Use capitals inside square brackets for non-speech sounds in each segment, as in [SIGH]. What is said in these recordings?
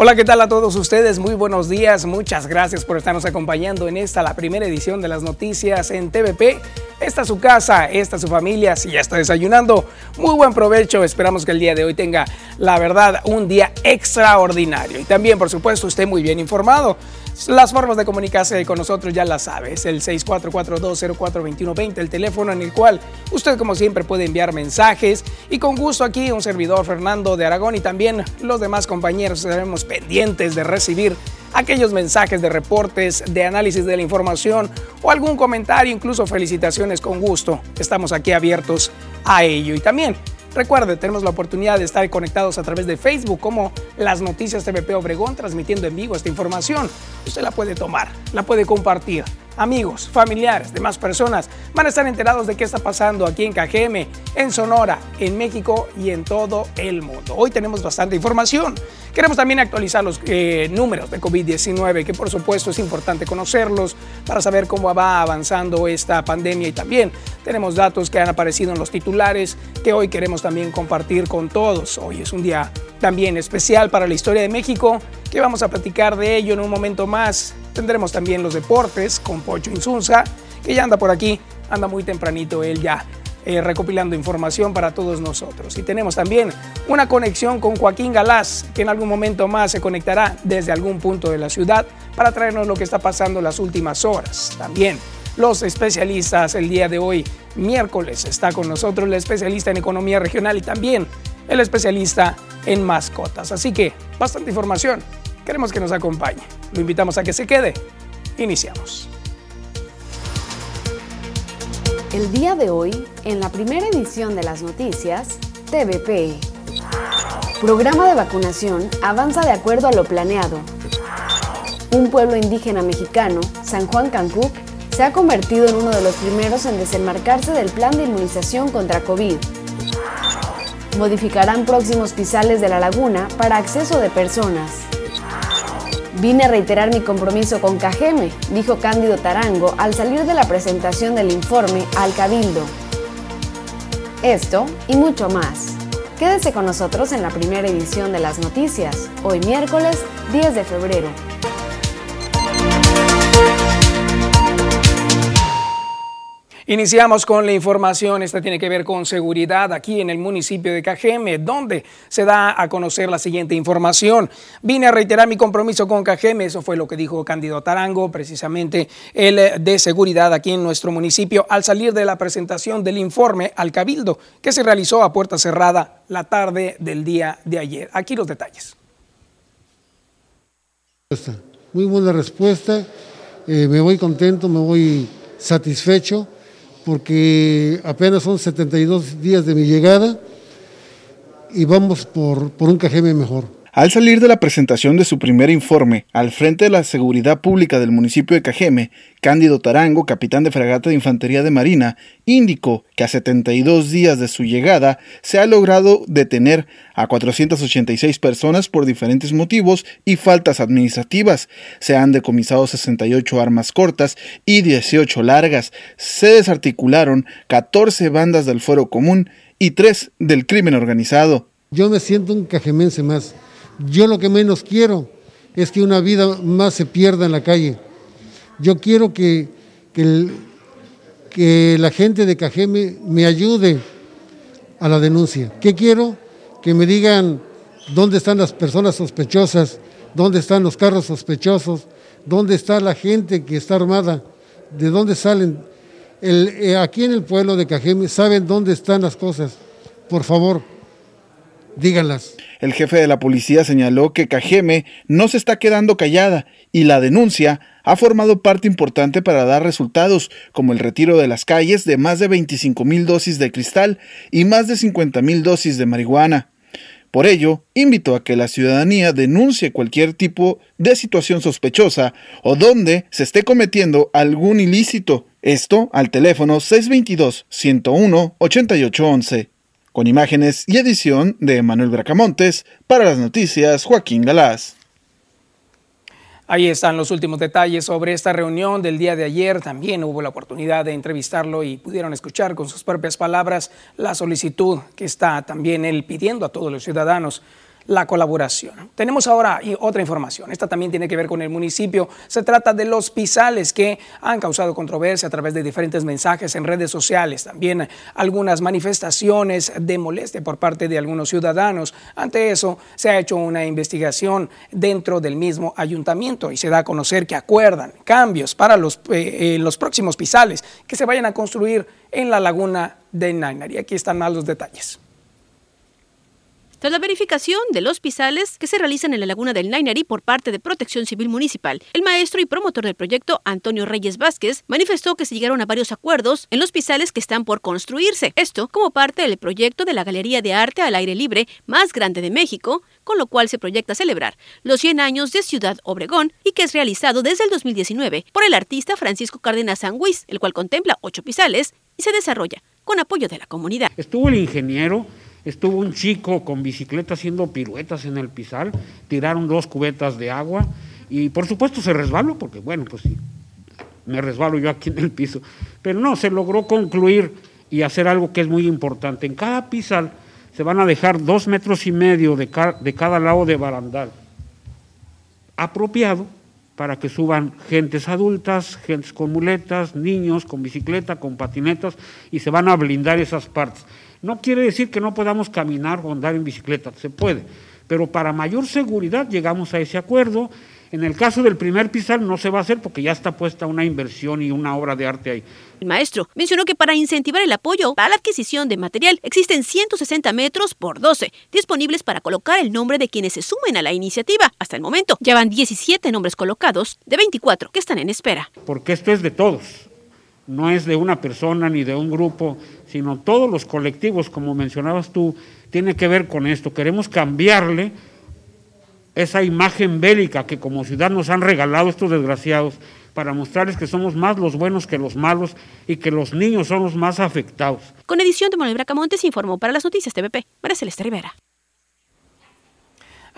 Hola, ¿qué tal a todos ustedes? Muy buenos días, muchas gracias por estarnos acompañando en esta, la primera edición de las noticias en TVP. Esta es su casa, esta es su familia, si ya está desayunando, muy buen provecho, esperamos que el día de hoy tenga, la verdad, un día extraordinario. Y también, por supuesto, esté muy bien informado. Las formas de comunicarse con nosotros ya las sabes, el 6442042120, el teléfono en el cual usted como siempre puede enviar mensajes y con gusto aquí un servidor Fernando de Aragón y también los demás compañeros estaremos pendientes de recibir aquellos mensajes de reportes, de análisis de la información o algún comentario, incluso felicitaciones con gusto. Estamos aquí abiertos a ello y también Recuerde, tenemos la oportunidad de estar conectados a través de Facebook como las noticias TVP Obregón transmitiendo en vivo esta información. Usted la puede tomar, la puede compartir amigos, familiares, demás personas van a estar enterados de qué está pasando aquí en Cajeme, en Sonora, en México y en todo el mundo. Hoy tenemos bastante información. Queremos también actualizar los eh, números de COVID-19, que por supuesto es importante conocerlos para saber cómo va avanzando esta pandemia y también tenemos datos que han aparecido en los titulares que hoy queremos también compartir con todos. Hoy es un día también especial para la historia de México, que vamos a platicar de ello en un momento más. Tendremos también los deportes con Pocho Insunza, que ya anda por aquí, anda muy tempranito él ya eh, recopilando información para todos nosotros. Y tenemos también una conexión con Joaquín Galás, que en algún momento más se conectará desde algún punto de la ciudad para traernos lo que está pasando las últimas horas. También los especialistas el día de hoy, miércoles, está con nosotros el especialista en economía regional y también el especialista en mascotas. Así que bastante información. Queremos que nos acompañe. Lo invitamos a que se quede. Iniciamos. El día de hoy, en la primera edición de las noticias, TVP. Programa de vacunación avanza de acuerdo a lo planeado. Un pueblo indígena mexicano, San Juan Cancún, se ha convertido en uno de los primeros en desenmarcarse del plan de inmunización contra COVID. Modificarán próximos pisales de la laguna para acceso de personas. Vine a reiterar mi compromiso con Cajeme, dijo Cándido Tarango al salir de la presentación del informe al Cabildo. Esto y mucho más. Quédese con nosotros en la primera edición de las noticias, hoy miércoles 10 de febrero. Iniciamos con la información, esta tiene que ver con seguridad aquí en el municipio de Cajeme, donde se da a conocer la siguiente información. Vine a reiterar mi compromiso con Cajeme, eso fue lo que dijo Cándido Tarango, precisamente el de seguridad aquí en nuestro municipio, al salir de la presentación del informe al Cabildo, que se realizó a puerta cerrada la tarde del día de ayer. Aquí los detalles. Muy buena respuesta, eh, me voy contento, me voy satisfecho porque apenas son 72 días de mi llegada y vamos por, por un Cajeme mejor. Al salir de la presentación de su primer informe al frente de la seguridad pública del municipio de Cajeme, Cándido Tarango, capitán de fragata de infantería de Marina, indicó que a 72 días de su llegada se ha logrado detener a 486 personas por diferentes motivos y faltas administrativas. Se han decomisado 68 armas cortas y 18 largas. Se desarticularon 14 bandas del fuero común y 3 del crimen organizado. Yo me siento un cajemense más yo lo que menos quiero es que una vida más se pierda en la calle. Yo quiero que, que, la gente de Cajeme me ayude a la denuncia. ¿Qué quiero? Que me digan dónde están las personas sospechosas, dónde están los carros sospechosos, dónde está la gente que está armada, de dónde salen. Eh, aquí en el pueblo de Cajeme saben dónde están las cosas. Por favor, díganlas. El jefe de la policía señaló que Cajeme no se está quedando callada y la denuncia ha formado parte importante para dar resultados, como el retiro de las calles de más de 25 mil dosis de cristal y más de 50 mil dosis de marihuana. Por ello, invitó a que la ciudadanía denuncie cualquier tipo de situación sospechosa o donde se esté cometiendo algún ilícito. Esto al teléfono 622-101-8811 con imágenes y edición de Manuel Bracamontes, para las noticias Joaquín Galás. Ahí están los últimos detalles sobre esta reunión del día de ayer. También hubo la oportunidad de entrevistarlo y pudieron escuchar con sus propias palabras la solicitud que está también él pidiendo a todos los ciudadanos la colaboración. Tenemos ahora otra información. Esta también tiene que ver con el municipio. Se trata de los pisales que han causado controversia a través de diferentes mensajes en redes sociales. También algunas manifestaciones de molestia por parte de algunos ciudadanos. Ante eso, se ha hecho una investigación dentro del mismo ayuntamiento y se da a conocer que acuerdan cambios para los, eh, los próximos pisales que se vayan a construir en la laguna de Nainar. Y aquí están más los detalles. Tras la verificación de los pisales que se realizan en la laguna del Nainari por parte de Protección Civil Municipal, el maestro y promotor del proyecto, Antonio Reyes Vázquez, manifestó que se llegaron a varios acuerdos en los pisales que están por construirse. Esto como parte del proyecto de la Galería de Arte al Aire Libre más grande de México, con lo cual se proyecta celebrar los 100 años de Ciudad Obregón y que es realizado desde el 2019 por el artista Francisco Cárdenas Sanguís, el cual contempla ocho pisales y se desarrolla con apoyo de la comunidad. Estuvo el ingeniero Estuvo un chico con bicicleta haciendo piruetas en el pisal, tiraron dos cubetas de agua y por supuesto se resbaló, porque bueno, pues sí, me resbalo yo aquí en el piso. Pero no, se logró concluir y hacer algo que es muy importante. En cada pisal se van a dejar dos metros y medio de, de cada lado de barandal apropiado para que suban gentes adultas, gentes con muletas, niños con bicicleta, con patinetas, y se van a blindar esas partes. No quiere decir que no podamos caminar o andar en bicicleta, se puede, pero para mayor seguridad llegamos a ese acuerdo. En el caso del primer pisal no se va a hacer porque ya está puesta una inversión y una obra de arte ahí. El maestro mencionó que para incentivar el apoyo para la adquisición de material existen 160 metros por 12 disponibles para colocar el nombre de quienes se sumen a la iniciativa. Hasta el momento ya van 17 nombres colocados de 24 que están en espera. Porque esto es de todos, no es de una persona ni de un grupo, sino todos los colectivos, como mencionabas tú, tiene que ver con esto. Queremos cambiarle esa imagen bélica que como ciudad nos han regalado estos desgraciados para mostrarles que somos más los buenos que los malos y que los niños son los más afectados. Con edición de Manuel Bracamontes informó para las noticias TVP, María Celeste Rivera.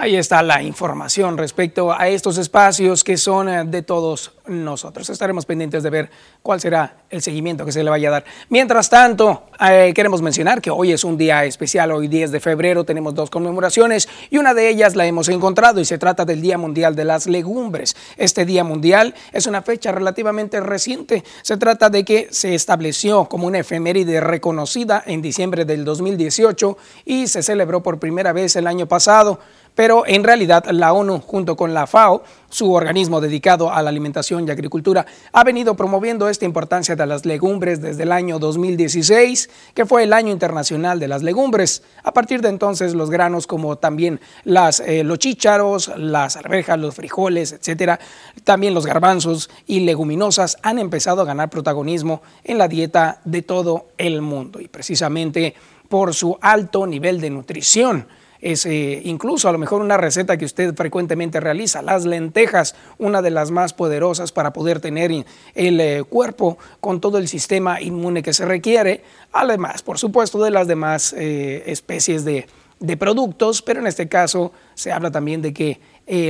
Ahí está la información respecto a estos espacios que son eh, de todos nosotros. Estaremos pendientes de ver cuál será el seguimiento que se le vaya a dar. Mientras tanto, eh, queremos mencionar que hoy es un día especial, hoy 10 de febrero tenemos dos conmemoraciones y una de ellas la hemos encontrado y se trata del Día Mundial de las Legumbres. Este Día Mundial es una fecha relativamente reciente. Se trata de que se estableció como una efeméride reconocida en diciembre del 2018 y se celebró por primera vez el año pasado pero en realidad la ONU junto con la FAO, su organismo dedicado a la alimentación y agricultura, ha venido promoviendo esta importancia de las legumbres desde el año 2016, que fue el año internacional de las legumbres. A partir de entonces los granos como también eh, los chícharos, las arvejas, los frijoles, etcétera, también los garbanzos y leguminosas han empezado a ganar protagonismo en la dieta de todo el mundo y precisamente por su alto nivel de nutrición es eh, incluso a lo mejor una receta que usted frecuentemente realiza, las lentejas, una de las más poderosas para poder tener el eh, cuerpo con todo el sistema inmune que se requiere, además, por supuesto, de las demás eh, especies de, de, productos, pero en este caso se habla también de que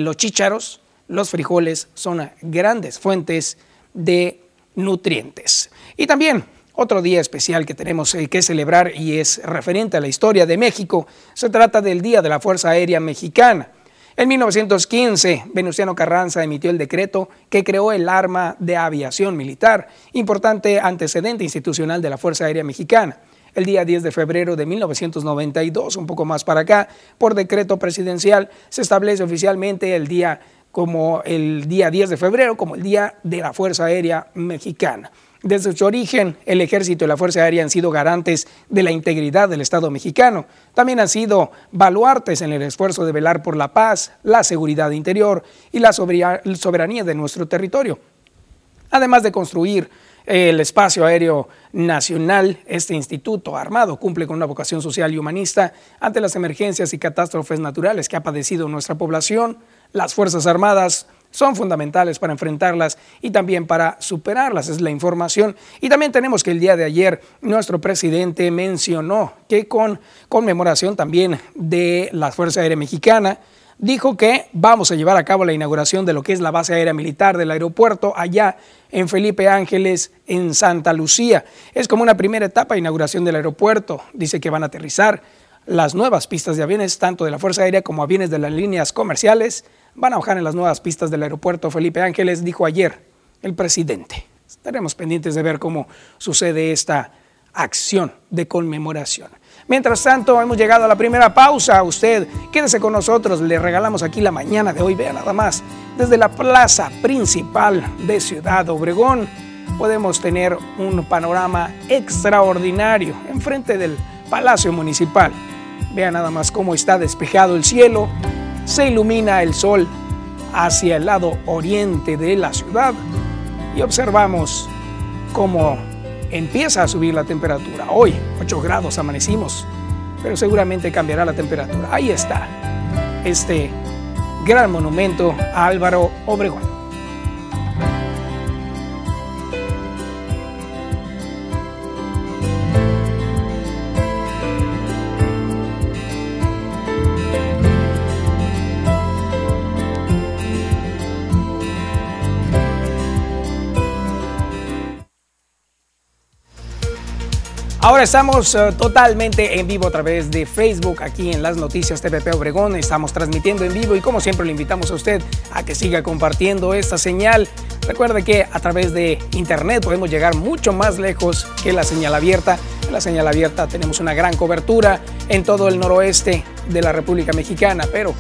los chícharos, los frijoles son grandes fuentes de nutrientes. Y también otro día especial que tenemos eh, que celebrar y es referente a la historia de México. Se trata del Día de la Fuerza Aérea Mexicana. En 1915, Venustiano Carranza emitió el decreto que creó el arma de aviación militar, importante antecedente institucional de la Fuerza Aérea Mexicana. El día 10 de febrero de 1992, un poco más para acá, por decreto presidencial, se establece oficialmente el día como el día 10 de febrero como el Día de la Fuerza Aérea Mexicana. Desde su origen, el ejército y la Fuerza Aérea han sido garantes de la integridad del Estado mexicano. También han sido baluartes en el esfuerzo de velar por la paz, la seguridad interior y la soberanía de nuestro territorio. Además de construir el espacio aéreo nacional, este instituto armado cumple con una vocación social y humanista ante las emergencias y catástrofes naturales que ha padecido nuestra población. Las Fuerzas Armadas son fundamentales para enfrentarlas y también para superarlas, es la información. Y también tenemos que el día de ayer nuestro presidente mencionó que con conmemoración también de la Fuerza Aérea Mexicana, dijo que vamos a llevar a cabo la inauguración de lo que es la base aérea militar del aeropuerto allá en Felipe Ángeles, en Santa Lucía. Es como una primera etapa de inauguración del aeropuerto. Dice que van a aterrizar las nuevas pistas de aviones, tanto de la Fuerza Aérea como aviones de las líneas comerciales, van a bajar en las nuevas pistas del aeropuerto Felipe Ángeles, dijo ayer el presidente. Estaremos pendientes de ver cómo sucede esta acción de conmemoración. Mientras tanto, hemos llegado a la primera pausa. Usted quédese con nosotros, le regalamos aquí la mañana de hoy, vea nada más, desde la plaza principal de Ciudad Obregón podemos tener un panorama extraordinario enfrente del Palacio Municipal. Vea nada más cómo está despejado el cielo, se ilumina el sol hacia el lado oriente de la ciudad y observamos cómo empieza a subir la temperatura. Hoy 8 grados amanecimos, pero seguramente cambiará la temperatura. Ahí está este gran monumento a Álvaro Obregón. Ahora estamos eh, totalmente en vivo a través de Facebook, aquí en las noticias TPP Obregón. Estamos transmitiendo en vivo y como siempre le invitamos a usted a que siga compartiendo esta señal. Recuerde que a través de internet podemos llegar mucho más lejos que la señal abierta. En la señal abierta tenemos una gran cobertura en todo el noroeste de la República Mexicana, pero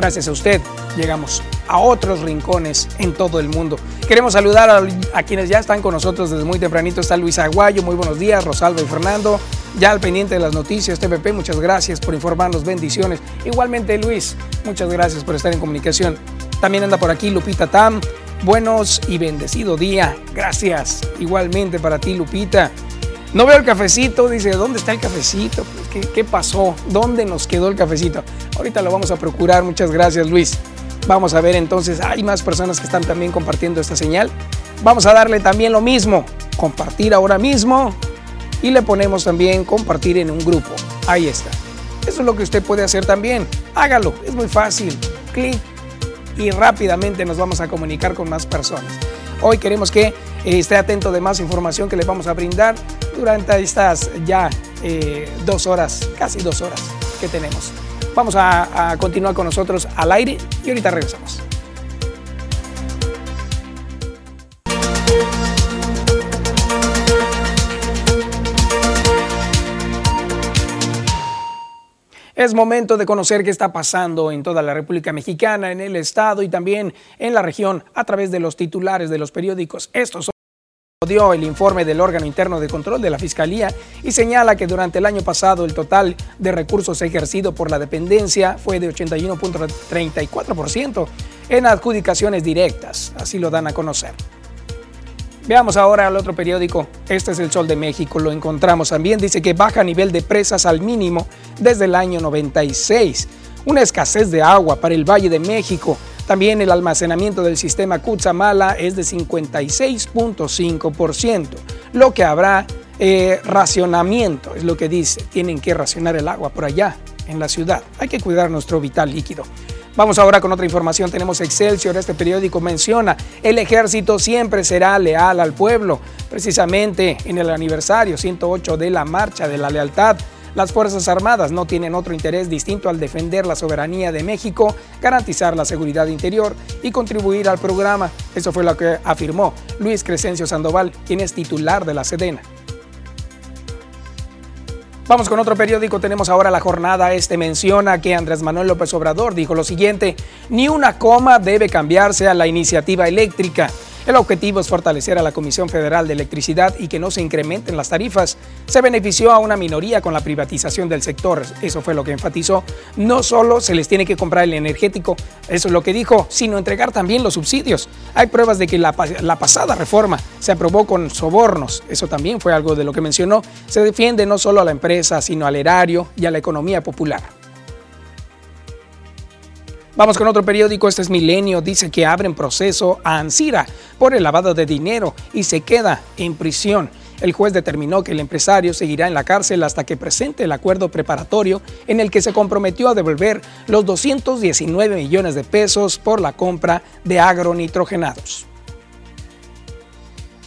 gracias a usted llegamos a otros rincones en todo el mundo. Queremos saludar a, quienes ya están con nosotros desde muy tempranito. Está Luis Aguayo, muy buenos días, Rosalba y Fernando. Ya al pendiente de las noticias, TVP, muchas gracias por informarnos, bendiciones. Igualmente Luis, muchas gracias por estar en comunicación. También anda por aquí Lupita Tam. Buenos y bendecido día. Gracias. Igualmente para ti, Lupita. No veo el cafecito, dice, ¿dónde está el cafecito? Pues, ¿qué, ¿Qué pasó? ¿Dónde nos quedó el cafecito? Ahorita lo vamos a procurar. Muchas gracias, Luis. Vamos a ver entonces, hay más personas que están también compartiendo esta señal. Vamos a darle también lo mismo, compartir ahora mismo y le ponemos también compartir en un grupo. Ahí está. Eso es lo que usted puede hacer también. Hágalo, es muy fácil. Clic y rápidamente nos vamos a comunicar con más personas. Hoy queremos que esté atento de más información que les vamos a brindar durante estas ya eh, dos horas, casi dos horas que tenemos. Vamos a, continuar con nosotros al aire y ahorita regresamos. Es momento de conocer qué está pasando en toda la República Mexicana, en el Estado y también en la región a través de los titulares de los periódicos. Estos son dio el informe del órgano interno de control de la Fiscalía y señala que durante el año pasado el total de recursos ejercido por la dependencia fue de 81.34% en adjudicaciones directas, así lo dan a conocer. Veamos ahora al otro periódico, este es el Sol de México, lo encontramos también, dice que baja nivel de presas al mínimo desde el año 96, una escasez de agua para el Valle de México, también el almacenamiento del sistema Kutsamala es de 56.5%, lo que habrá eh, racionamiento, es lo que dice. Tienen que racionar el agua por allá, en la ciudad. Hay que cuidar nuestro vital líquido. Vamos ahora con otra información. Tenemos Excelsior. Este periódico menciona, el ejército siempre será leal al pueblo. Precisamente en el aniversario 108 de la Marcha de la Lealtad, las Fuerzas Armadas no tienen otro interés distinto al defender la soberanía de México, garantizar la seguridad interior y contribuir al programa. Eso fue lo que afirmó Luis Crescencio Sandoval, quien es titular de la Sedena. Vamos con otro periódico, tenemos ahora la jornada. Este menciona que Andrés Manuel López Obrador dijo lo siguiente, ni una coma debe cambiarse a la iniciativa eléctrica. El objetivo es fortalecer a la Comisión Federal de Electricidad y que no se incrementen las tarifas. Se benefició a una minoría con la privatización del sector, eso fue lo que enfatizó. No solo se les tiene que comprar el energético, eso es lo que dijo, sino entregar también los subsidios. Hay pruebas de que la, la pasada reforma se aprobó con sobornos, eso también fue algo de lo que mencionó. Se defiende no solo a la empresa, sino al erario y a la economía popular. Vamos con otro periódico, este es Milenio, dice que abren proceso a Ansira por el lavado de dinero y se queda en prisión. El juez determinó que el empresario seguirá en la cárcel hasta que presente el acuerdo preparatorio en el que se comprometió a devolver los 219 millones de pesos por la compra de agronitrogenados.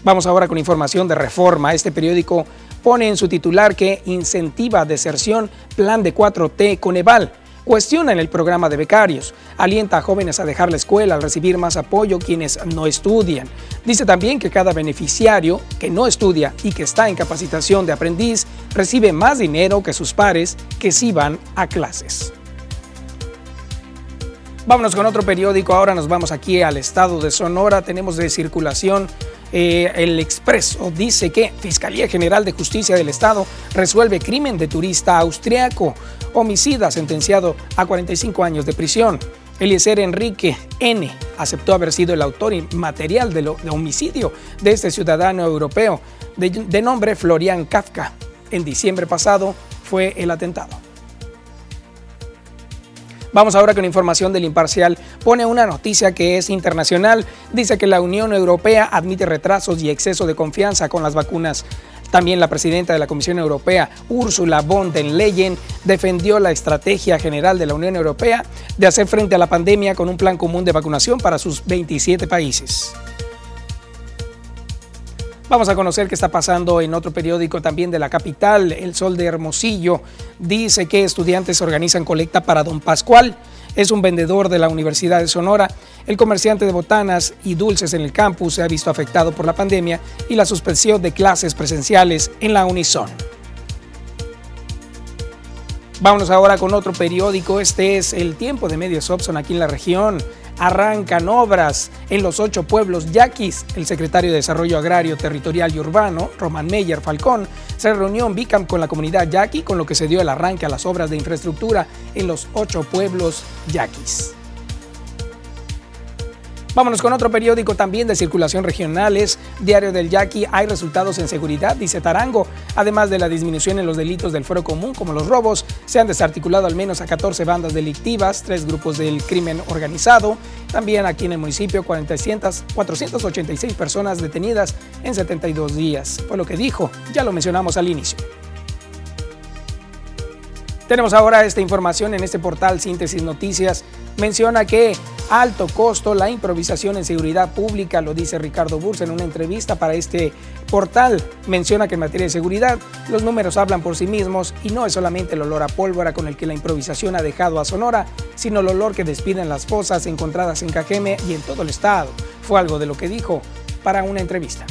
Vamos ahora con información de reforma. Este periódico pone en su titular que incentiva deserción plan de 4T con Eval. Cuestionan el programa de becarios, alienta a jóvenes a dejar la escuela al recibir más apoyo quienes no estudian. Dice también que cada beneficiario que no estudia y que está en capacitación de aprendiz recibe más dinero que sus pares que sí van a clases. Vámonos con otro periódico, ahora nos vamos aquí al estado de Sonora, tenemos de circulación eh, el Expreso dice que Fiscalía General de Justicia del Estado resuelve crimen de turista austriaco, homicida sentenciado a 45 años de prisión. Eliezer Enrique N. aceptó haber sido el autor material de, lo, de homicidio de este ciudadano europeo de, de nombre Florian Kafka. En diciembre pasado fue el atentado. Vamos ahora con información del imparcial. Pone una noticia que es internacional. Dice que la Unión Europea admite retrasos y exceso de confianza con las vacunas. También la presidenta de la Comisión Europea, Ursula von der Leyen, defendió la estrategia general de la Unión Europea de hacer frente a la pandemia con un plan común de vacunación para sus 27 países. Vamos a conocer qué está pasando en otro periódico también de la capital, El Sol de Hermosillo. Dice que estudiantes organizan colecta para Don Pascual. Es un vendedor de la Universidad de Sonora. El comerciante de botanas y dulces en el campus se ha visto afectado por la pandemia y la suspensión de clases presenciales en la Unison. Vámonos ahora con otro periódico. Este es El Tiempo de Medios Opson aquí en la región arrancan obras en los ocho pueblos yaquis. El secretario de Desarrollo Agrario, Territorial y Urbano, Román Meyer Falcón, se reunió en Bicam con la comunidad yaqui, con lo que se dio el arranque a las obras de infraestructura en los ocho pueblos yaquis. Vámonos con otro periódico también de circulación regionales, Diario del Yaqui. Hay resultados en seguridad, dice Tarango. Además de la disminución en los delitos del foro común, como los robos, se han desarticulado al menos a 14 bandas delictivas, tres grupos del crimen organizado. También aquí en el municipio, 486 personas detenidas en 72 días. Fue lo que dijo, ya lo mencionamos al inicio. Tenemos ahora esta información en este portal Síntesis Noticias. Menciona que alto costo la improvisación en seguridad pública, lo dice Ricardo Burs en una entrevista para este portal. Menciona que en materia de seguridad los números hablan por sí mismos y no es solamente el olor a pólvora con el que la improvisación ha dejado a Sonora, sino el olor que despiden las fosas encontradas en Cajeme y en todo el estado. Fue algo de lo que dijo para una entrevista.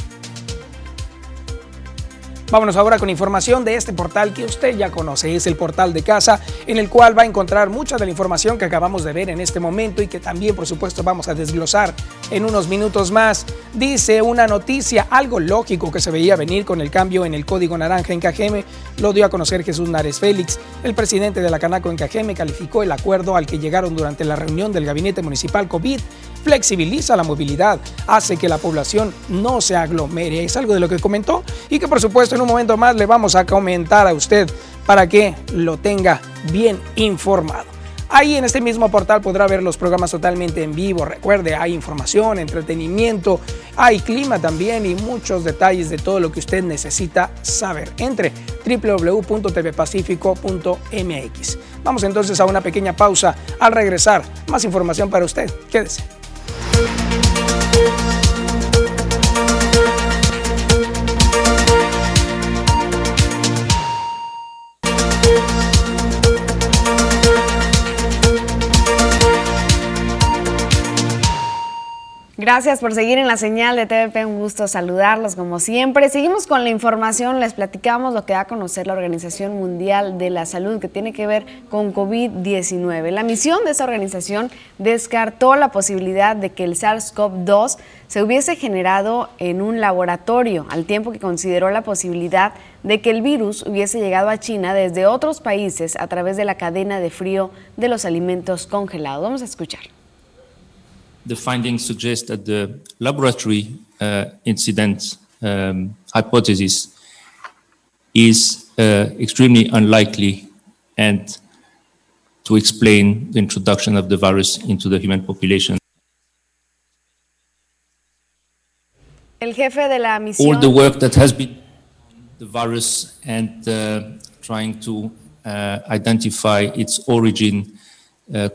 Vámonos ahora con información de este portal que usted ya conoce. Es el portal de casa en el cual va a encontrar mucha de la información que acabamos de ver en este momento y que también por supuesto vamos a desglosar en unos minutos más. Dice una noticia, algo lógico que se veía venir con el cambio en el código naranja en Cajeme, lo dio a conocer Jesús Nares Félix. El presidente de la Canaco en Cajeme calificó el acuerdo al que llegaron durante la reunión del gabinete municipal COVID flexibiliza la movilidad, hace que la población no se aglomere. Es algo de lo que comentó y que por supuesto en un momento más le vamos a comentar a usted para que lo tenga bien informado. Ahí en este mismo portal podrá ver los programas totalmente en vivo. Recuerde, hay información, entretenimiento, hay clima también y muchos detalles de todo lo que usted necesita saber. Entre www.tvpacifico.mx. Vamos entonces a una pequeña pausa. Al regresar, más información para usted. Quédese. Gracias por seguir en la señal de TVP, un gusto saludarlos como siempre. Seguimos con la información, les platicamos lo que da a conocer la Organización Mundial de la Salud que tiene que ver con COVID-19. La misión de esa organización descartó la posibilidad de que el SARS-CoV-2 se hubiese generado en un laboratorio, al tiempo que consideró la posibilidad de que el virus hubiese llegado a China desde otros países a través de la cadena de frío de los alimentos congelados. Vamos a escuchar. The findings suggest that the laboratory uh, incident um, hypothesis is uh, extremely unlikely and to explain the introduction of the virus into the human population. El jefe de la misión. All the work that has been the virus and uh, trying to uh, identify its origin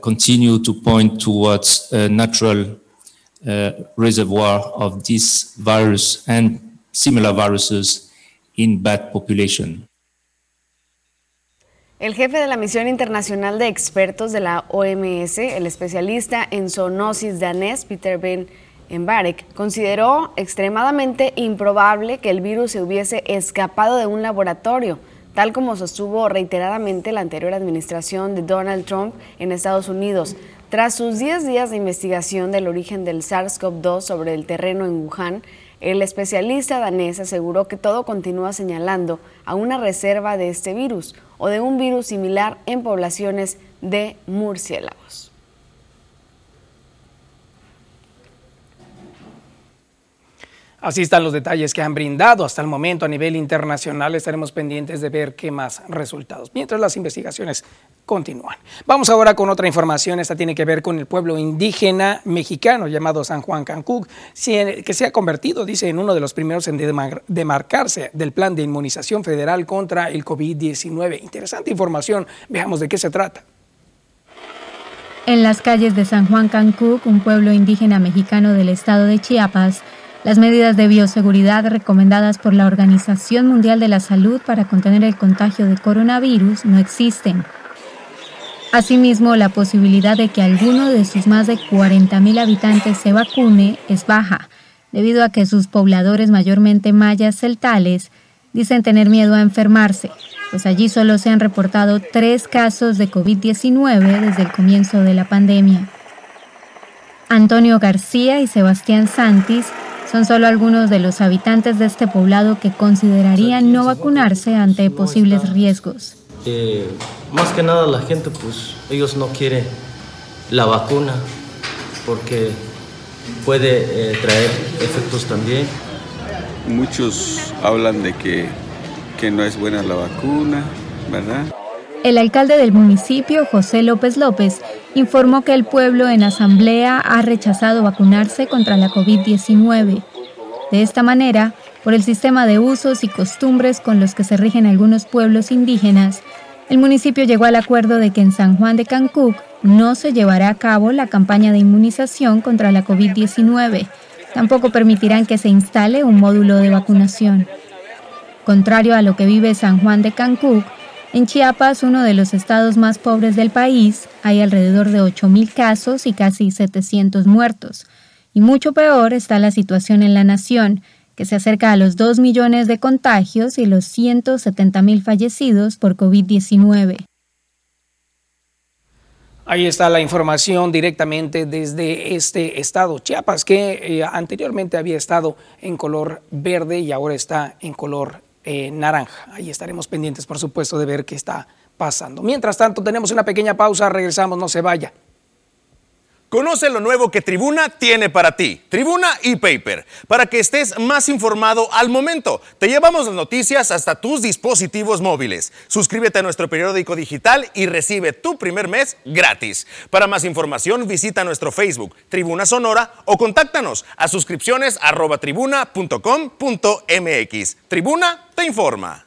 continue to point towards a natural uh, reservoir of this virus and similar viruses in bad population. El jefe de la misión internacional de expertos de la OMS, el especialista en zoonosis danés Peter Ben Embarek, consideró extremadamente improbable que el virus se hubiese escapado de un laboratorio, tal como sostuvo reiteradamente la anterior administración de Donald Trump en Estados Unidos. Tras sus 10 días de investigación del origen del SARS-CoV-2 sobre el terreno en Wuhan, el especialista danés aseguró que todo continúa señalando a una reserva de este virus o de un virus similar en poblaciones de murciélagos. Así están los detalles que han brindado hasta el momento a nivel internacional. Estaremos pendientes de ver qué más resultados, mientras las investigaciones continúan. Vamos ahora con otra información. Esta tiene que ver con el pueblo indígena mexicano llamado San Juan Cancún, que se ha convertido, dice, en uno de los primeros en demarcarse del plan de inmunización federal contra el COVID-19. Interesante información. Veamos de qué se trata. En las calles de San Juan Cancún, un pueblo indígena mexicano del estado de Chiapas, las medidas de bioseguridad recomendadas por la Organización Mundial de la Salud para contener el contagio de coronavirus no existen. Asimismo, la posibilidad de que alguno de sus más de 40.000 habitantes se vacune es baja, debido a que sus pobladores, mayormente mayas celtales, dicen tener miedo a enfermarse, pues allí solo se han reportado tres casos de COVID-19 desde el comienzo de la pandemia. Antonio García y Sebastián Santis son solo algunos de los habitantes de este poblado que considerarían no vacunarse ante posibles riesgos. Eh, más que nada la gente, pues ellos no quieren la vacuna porque puede eh, traer efectos también. Muchos hablan de que, que no es buena la vacuna, ¿verdad? El alcalde del municipio, José López López, informó que el pueblo en asamblea ha rechazado vacunarse contra la COVID-19. De esta manera, por el sistema de usos y costumbres con los que se rigen algunos pueblos indígenas, el municipio llegó al acuerdo de que en San Juan de Cancún no se llevará a cabo la campaña de inmunización contra la COVID-19. Tampoco permitirán que se instale un módulo de vacunación. Contrario a lo que vive San Juan de Cancún, en Chiapas, uno de los estados más pobres del país, hay alrededor de 8.000 casos y casi 700 muertos. Y mucho peor está la situación en la nación, que se acerca a los 2 millones de contagios y los 170.000 fallecidos por COVID-19. Ahí está la información directamente desde este estado, Chiapas, que eh, anteriormente había estado en color verde y ahora está en color eh, naranja. Ahí estaremos pendientes, por supuesto, de ver qué está pasando. Mientras tanto, tenemos una pequeña pausa, regresamos, no se vaya. Conoce lo nuevo que Tribuna tiene para ti. Tribuna y Paper, para que estés más informado al momento. Te llevamos las noticias hasta tus dispositivos móviles. Suscríbete a nuestro periódico digital y recibe tu primer mes gratis. Para más información visita nuestro Facebook, Tribuna Sonora, o contáctanos a suscripciones arroba tribuna.com.mx. Tribuna te informa.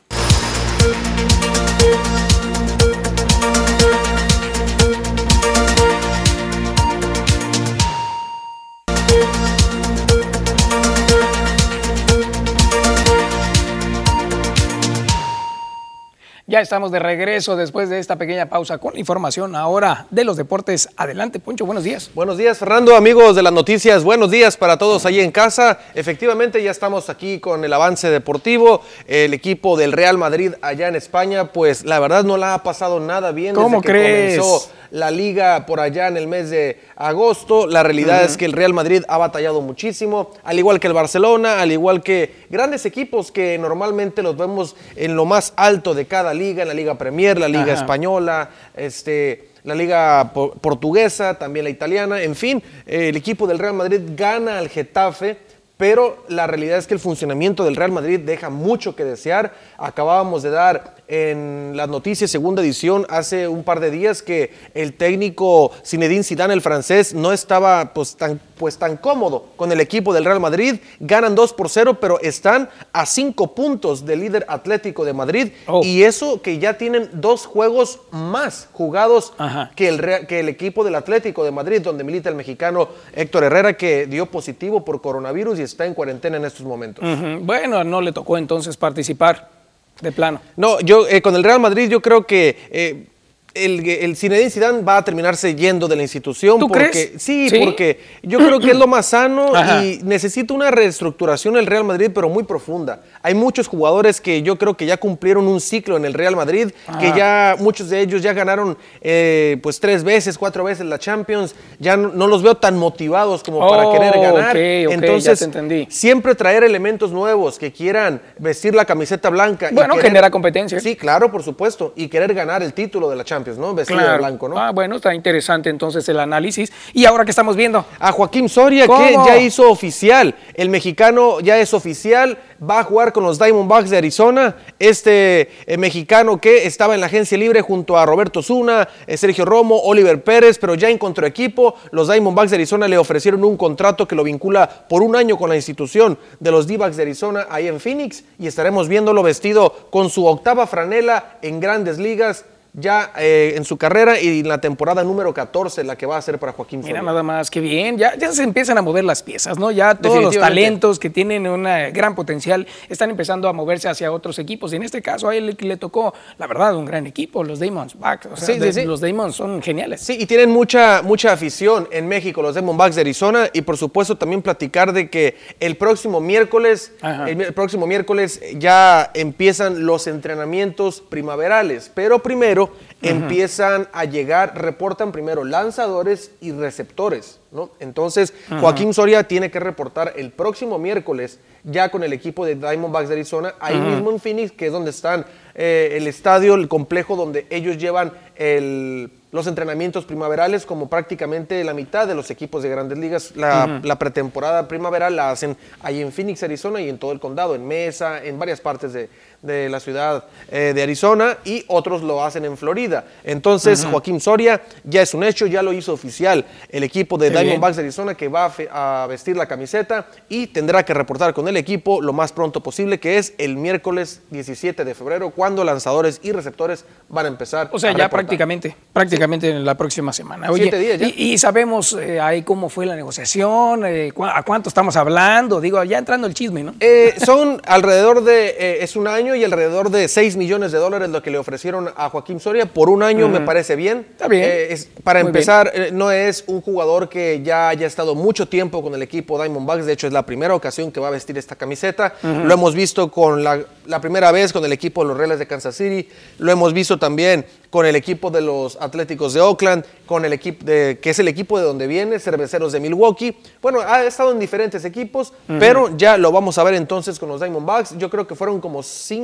Ya estamos de regreso después de esta pequeña pausa con información ahora de los deportes. Adelante, Poncho, buenos días. Buenos días, Fernando, amigos de las noticias. Buenos días para todos allí en casa. Efectivamente, ya estamos aquí con el avance deportivo. El equipo del Real Madrid allá en España, pues la verdad no la ha pasado nada bien ¿Cómo desde que crees? comenzó la liga por allá en el mes de agosto. La realidad es que el Real Madrid ha batallado muchísimo, al igual que el Barcelona, al igual que grandes equipos que normalmente los vemos en lo más alto de cada liga, en la Liga Premier, la Liga Española, este la liga portuguesa, también la italiana, en fin, el equipo del Real Madrid gana al Getafe pero la realidad es que el funcionamiento del Real Madrid deja mucho que desear. Acabábamos de dar en las noticias, segunda edición, hace un par de días que el técnico Zinedine Zidane, el francés, no estaba pues tan, pues, tan cómodo con el equipo del Real Madrid. Ganan 2 por 0, pero están a 5 puntos del líder atlético de Madrid. Oh. Y eso que ya tienen dos juegos más jugados que el, que el equipo del Atlético de Madrid, donde milita el mexicano Héctor Herrera, que dio positivo por coronavirus y está en cuarentena en estos momentos. Bueno, no le tocó entonces participar de plano. No, yo eh, con el Real Madrid yo creo que eh, el, el Zinedine Zidane va a terminarse yendo de la institución. ¿Tú porque, crees? Sí, ¿Sí? porque yo creo que es lo más sano [CLEARS THROAT] Ajá. y necesita una reestructuración el Real Madrid, pero muy profunda. Hay muchos jugadores que yo creo que ya cumplieron un ciclo en el Real Madrid, que ya muchos de ellos ya ganaron eh, pues tres veces, cuatro veces la Champions. Ya no, no los veo tan motivados como para Oh, querer ganar. ok, ok, ya Entonces, te entendí. siempre traer elementos nuevos que quieran vestir la camiseta blanca. y Bueno, querer- genera competencia. Sí, claro, por supuesto. Y querer ganar el título de la Champions, ¿no? Vestido de Claro. blanco, ¿no? Ah, bueno, está interesante entonces el análisis. ¿Y ahora qué estamos viendo? A Joaquín Soria, ¿Cómo? que ya hizo oficial. El mexicano ya es oficial. Va a jugar con los Diamondbacks de Arizona. Este eh, mexicano que estaba en la agencia libre junto a Roberto Zuna, eh, Sergio Romo, Oliver Pérez, pero ya encontró equipo. Los Diamondbacks de Arizona le ofrecieron un contrato que lo vincula por un año con la institución de los D-backs de Arizona ahí en Phoenix. Y estaremos viéndolo vestido con su octava franela en grandes ligas. Ya eh, en su carrera y en la temporada número 14, la que va a ser para Joaquín Mira nada más, qué bien. Ya, ya se empiezan a mover las piezas, ¿no? Ya todos los talentos que tienen un gran potencial están empezando a moverse hacia otros equipos. Y en este caso a él le tocó, la verdad, un gran equipo, los Demons Back. O sea, Sí, sí, de- sí. Los Demons son geniales. Sí, y tienen mucha, mucha afición en México, los Diamondbacks de Arizona, y por supuesto también platicar de que el próximo miércoles, el próximo miércoles ya empiezan los entrenamientos primaverales, pero primero empiezan a llegar, reportan primero lanzadores y receptores, ¿no? Entonces. Joaquín Soria tiene que reportar el próximo miércoles ya con el equipo de Diamondbacks de Arizona, ahí mismo en Phoenix, que es donde están eh, el estadio, el complejo donde ellos llevan el- los entrenamientos primaverales, como prácticamente la mitad de los equipos de grandes ligas. La, la pretemporada primaveral la hacen ahí en Phoenix, Arizona, y en todo el condado, en Mesa, en varias partes de, de la ciudad eh, de Arizona, y otros lo hacen en Florida. Entonces. Joaquín Soria ya es un hecho, ya lo hizo oficial el equipo de Qué. Diamondbacks de Arizona que va a, vestir la camiseta y tendrá que reportar con el equipo lo más pronto posible, que es el miércoles 17 de febrero, cuando lanzadores y receptores van a empezar. O sea, a ya reportar. prácticamente, prácticamente en la próxima semana. Siete días ya. Y, y sabemos eh, ahí cómo fue la negociación, eh, cu- a cuánto estamos hablando, digo, ya entrando el chisme, ¿no? Eh, son alrededor de, es un año y alrededor de 6 millones de dólares lo que le ofrecieron a Joaquín Soria. Por un año me parece bien. Está bien. Eh, es- para Muy empezar, eh, no es un jugador que ya haya estado mucho tiempo con el equipo Diamondbacks. De hecho, es la primera ocasión que va a vestir esta camiseta. Ujú. Lo hemos visto con la, la primera vez con el equipo de los Reales de Kansas City. Lo hemos visto también con el equipo de los Atléticos de Oakland, con el equipo de, que es el equipo de donde viene, Cerveceros de Milwaukee. Bueno, ha estado en diferentes equipos, Ujú. pero ya lo vamos a ver entonces con los Diamondbacks. Yo creo que fueron como cinco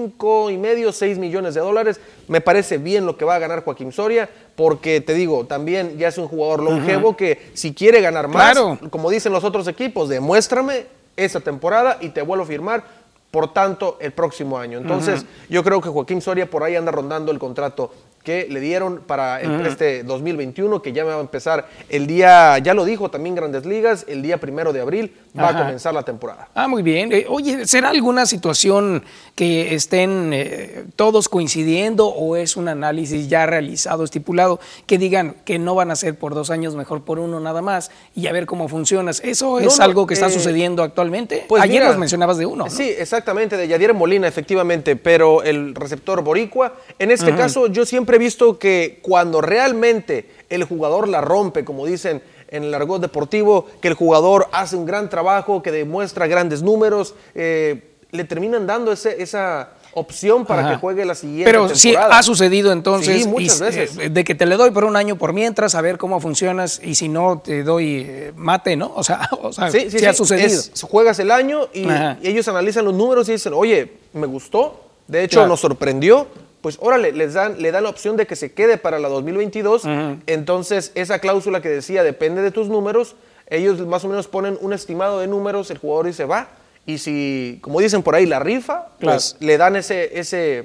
y medio, 6 millones de dólares. Me parece bien lo que va a ganar Joaquín Soria, porque te digo, también ya es un jugador longevo que si quiere ganar más, Claro. como dicen los otros equipos, demuéstrame esta temporada y te vuelvo a firmar. Por tanto, el próximo año. Entonces, yo creo que Joaquín Soria por ahí anda rondando el contrato que le dieron para el, Ujú. este 2021, que ya va a empezar el día, ya lo dijo también Grandes Ligas, el día primero de abril va Ajá. a comenzar la temporada. Ah, muy bien. Eh, oye, ¿será alguna situación que estén eh, todos coincidiendo o es un análisis ya realizado, estipulado, que digan que no van a ser por dos años, mejor por uno nada más y a ver cómo funcionas? ¿Eso No, es no, algo que está eh, sucediendo actualmente? Pues Ayer mira, nos mencionabas de uno. ¿no? Sí, exactamente, de Yadier Molina, efectivamente, pero el receptor boricua. En este caso, yo siempre he visto que cuando realmente el jugador la rompe, como dicen en el argot deportivo, que el jugador hace un gran trabajo, que demuestra grandes números, eh, le terminan dando ese- esa opción para Ajá. que juegue la siguiente Pero sí temporada. ha sucedido entonces Sí, muchas y, veces. eh, de que te le doy por un año por mientras a ver cómo funcionas y si no te doy eh, mate, ¿no? O sea, [LAUGHS] o sea sí, ha sucedido. Es- juegas el año y, ellos analizan los números y dicen, oye, me gustó, de hecho Claro. nos sorprendió, pues órale, les dan, le dan la opción de que se quede para la 2022. Entonces, esa cláusula que decía depende de tus números, ellos más o menos ponen un estimado de números, el jugador dice, va, y si, como dicen por ahí, la rifa, pues le dan ese, ese,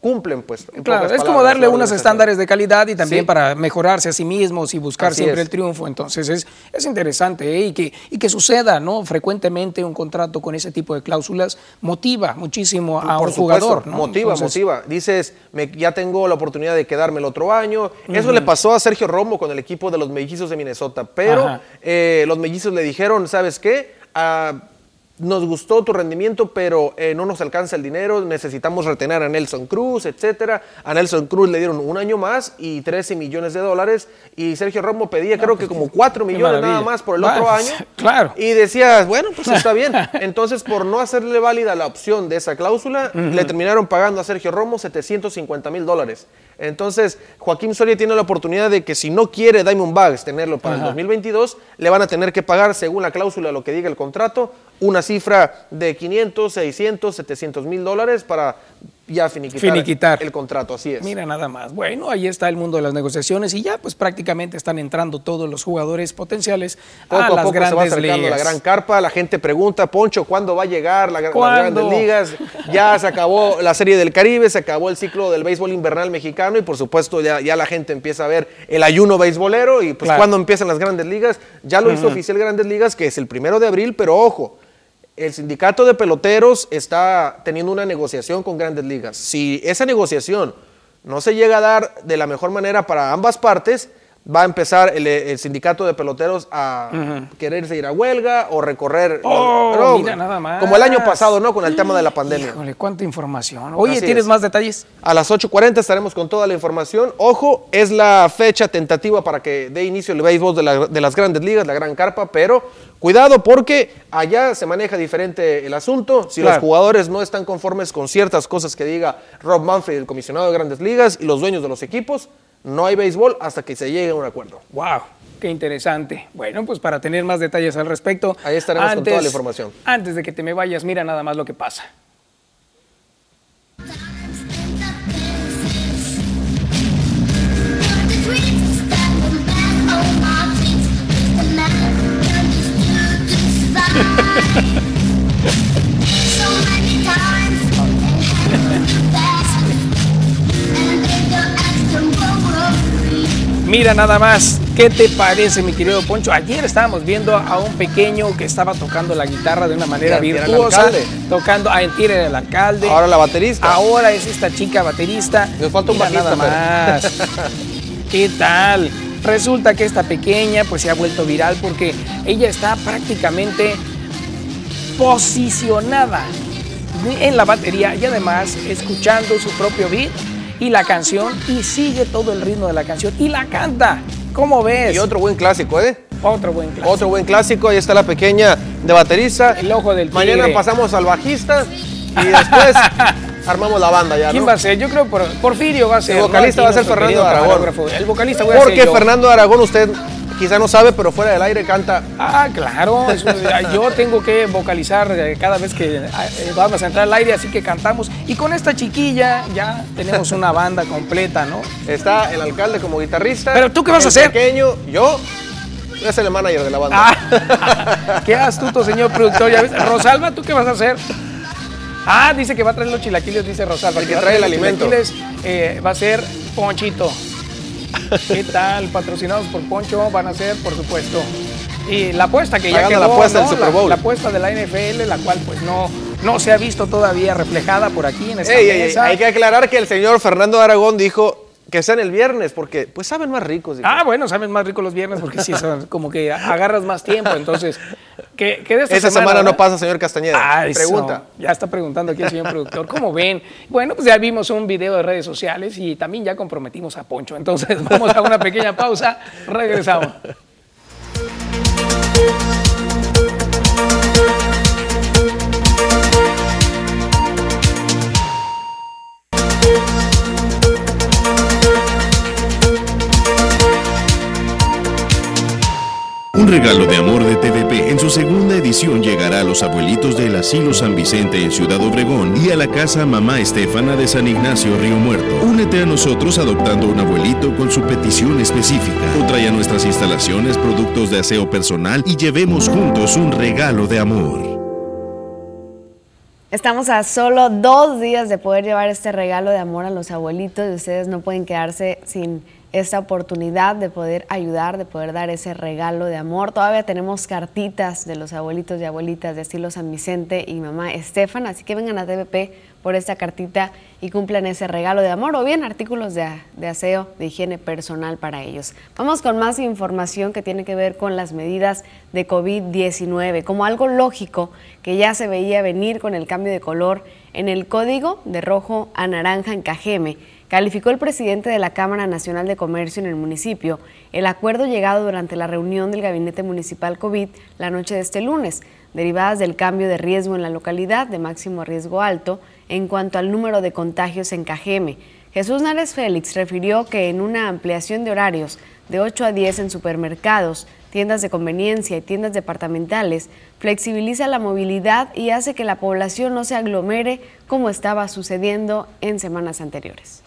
cumplen, pues. en Claro, es como darle unos estándares de calidad y también Sí. para mejorarse a sí mismos y buscar Así siempre es. el triunfo. Entonces es, es interesante ¿eh? y, que, y que suceda ¿no? frecuentemente un contrato con ese tipo de cláusulas motiva muchísimo a Por un supuesto, jugador. ¿no? Motiva, Entonces, motiva. Dices, me- ya tengo la oportunidad de quedarme el otro año. Eso le pasó a Sergio Romo con el equipo de los mellizos de Minnesota. Pero eh, los mellizos le dijeron, ¿sabes qué? Ah, nos gustó tu rendimiento, pero eh, no nos alcanza el dinero, necesitamos retener a Nelson Cruz, etcétera. A Nelson Cruz le dieron un año más y 13 millones de dólares y Sergio Romo pedía creo que como 4 qué millones nada más por el otro año. [LAUGHS] Claro. Y decías, bueno, pues [LAUGHS] está bien. Entonces, por no hacerle válida la opción de esa cláusula, le terminaron pagando a Sergio Romo 750 mil dólares. Entonces, Joaquín Soria tiene la oportunidad de que si no quiere Diamondbacks tenerlo para el Ajá. 2022, le van a tener que pagar, según la cláusula, lo que diga el contrato, una cifra de 500, 600, 700 mil dólares para ya finiquitar, Finiquitar. el contrato. Así es. Mira nada más. Bueno, ahí está el mundo de las negociaciones y ya pues prácticamente están entrando todos los jugadores potenciales Poco a a, las poco se va acercando ligas. la gran carpa. La gente pregunta, Poncho, ¿cuándo va a llegar la, las grandes ligas? Ya se acabó la Serie del Caribe, se acabó el ciclo del béisbol invernal mexicano y por supuesto ya, ya la gente empieza a ver el ayuno beisbolero y pues Claro. ¿cuándo empiezan las grandes ligas? Ya lo hizo oficial Grandes Ligas, que es el primero de abril, pero ojo, el sindicato de peloteros está teniendo una negociación con Grandes Ligas. Si esa negociación no se llega a dar de la mejor manera para ambas partes, va a empezar el, el sindicato de peloteros a quererse ir a huelga o recorrer. Oh, mira nada más. Como el año pasado, ¿no? Con el tema de la pandemia. Híjole, cuánta información. Oye, Así ¿tienes es. más detalles? A las 8.40 estaremos con toda la información. Ojo, es la fecha tentativa para que dé inicio el béisbol de, la- de las grandes ligas, la gran carpa, pero cuidado porque allá se maneja diferente el asunto. Si Claro. los jugadores no están conformes con ciertas cosas que diga Rob Manfred, el comisionado de grandes ligas, y los dueños de los equipos, no hay béisbol hasta que se llegue a un acuerdo. Wow, qué interesante. Bueno, pues para tener más detalles al respecto. Ahí estaremos con toda la información. Antes de que te me vayas, mira nada más lo que pasa. [LAUGHS] Mira nada más, ¿qué te parece, mi querido Poncho? Ayer estábamos viendo a un pequeño que estaba tocando la guitarra de una manera virtuosa, tocando, a era el alcalde. Ahora la baterista. Ahora es esta chica baterista. Nos falta un Mira bajista, nada más. [LAUGHS] ¿Qué tal? Resulta que esta pequeña pues se ha vuelto viral porque ella está prácticamente posicionada en la batería y además escuchando su propio beat y la canción y sigue todo el ritmo de la canción y la canta. ¿Cómo ves? Y otro buen clásico, ¿eh? Otro buen clásico. Otro buen clásico, ahí está la pequeña de baterista. El ojo del Mañana tigre. pasamos al bajista y después [LAUGHS] armamos la banda ya, ¿Quién va a ser? Yo creo por Porfirio va a ser. El vocalista ¿no? va a ser Fernando Aragón. El vocalista voy a Porque ser yo. Fernando Aragón, usted quizá no sabe, pero fuera del aire canta. Ah, claro. eso- yo tengo que vocalizar eh, cada vez que eh, vamos a entrar al aire, así que cantamos. Y con esta chiquilla ya tenemos una banda completa, ¿no? Está el alcalde como guitarrista. ¿Pero tú qué vas a hacer? pequeño, yo voy a ser el manager de la banda. Ah, [LAUGHS] qué astuto, señor productor. ¿ya ves? Rosalba, ¿tú qué vas a hacer? Ah, dice que va a traer los chilaquiles, dice Rosalba. El que trae el alimento. eh, va a ser Ponchito. ¿Qué tal? Patrocinados por Poncho van a ser, por supuesto. Y la apuesta que ya quedó, la apuesta del. Super Bowl. La, apuesta de la NFL, la cual pues no, no se ha visto todavía reflejada por aquí en esta Ey, hay que aclarar que el señor Fernando Aragón dijo que sean el viernes porque pues saben más ricos. Ah, bueno, saben más rico los viernes porque sí, son como que agarras más tiempo. Entonces, ¿qué, qué de esta Esa semana, no pasa, señor Castañeda. Ah, eso. Pregunta. Ya está preguntando aquí el señor productor. ¿Cómo ven? Bueno, pues ya vimos un video de redes sociales y también ya comprometimos a Poncho. Entonces [LAUGHS] vamos a una pequeña pausa. Regresamos. Un regalo de amor de TVP en su segunda edición llegará a los abuelitos del Asilo San Vicente en Ciudad Obregón y a la casa Mamá Estefana de San Ignacio Río Muerto. Únete a nosotros adoptando un abuelito con su petición específica. O trae a nuestras instalaciones productos de aseo personal y llevemos juntos un regalo de amor. Estamos a solo dos días de poder llevar este regalo de amor a los abuelitos y ustedes no pueden quedarse sin esta oportunidad de poder ayudar, de poder dar ese regalo de amor. Todavía tenemos cartitas de los abuelitos y abuelitas de estilo San Vicente y mamá Estefan, así que vengan a TVP por esta cartita y cumplan ese regalo de amor o bien artículos de, de, aseo, de higiene personal para ellos. Vamos con más información que tiene que ver con las medidas de COVID-19, como algo lógico que ya se veía venir con el cambio de color en el código de rojo a naranja en Cajeme calificó el presidente de la Cámara Nacional de Comercio en el municipio el acuerdo llegado durante la reunión del Gabinete Municipal COVID la noche de este lunes, derivadas del cambio de riesgo en la localidad de máximo riesgo alto en cuanto al número de contagios en Cajeme. Jesús Nares Félix refirió que en una ampliación de horarios de 8 a 10 en supermercados, tiendas de conveniencia y tiendas departamentales, flexibiliza la movilidad y hace que la población no se aglomere como estaba sucediendo en semanas anteriores.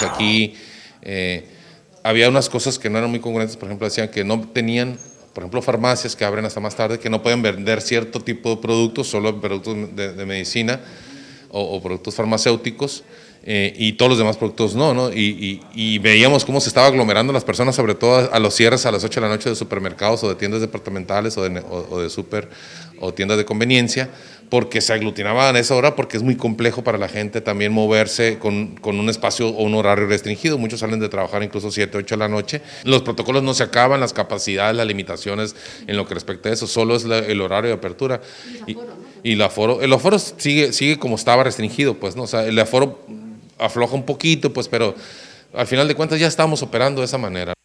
Aquí eh, había unas cosas que no eran muy congruentes, por ejemplo, decían que no tenían, por ejemplo, farmacias que abren hasta más tarde, que no pueden vender cierto tipo de productos, solo productos de, medicina o, productos farmacéuticos. Eh, y todos los demás productos no, ¿no? Y, veíamos cómo se estaba aglomerando las personas, sobre todo a los cierres a las 8 de la noche de supermercados o de tiendas departamentales o de, o de super o tiendas de conveniencia, porque se aglutinaban a esa hora, porque es muy complejo para la gente también moverse con, con, un espacio o un horario restringido. Muchos salen de trabajar incluso 7, 8 de la noche. Los protocolos no se acaban, las capacidades, las limitaciones en lo que respecta a eso, solo es el horario de apertura. Y, el aforo, el aforo sigue, sigue como estaba restringido, pues, ¿no? O sea, el aforo afloja un poquito, pues, pero al final de cuentas ya estamos operando de esa manera.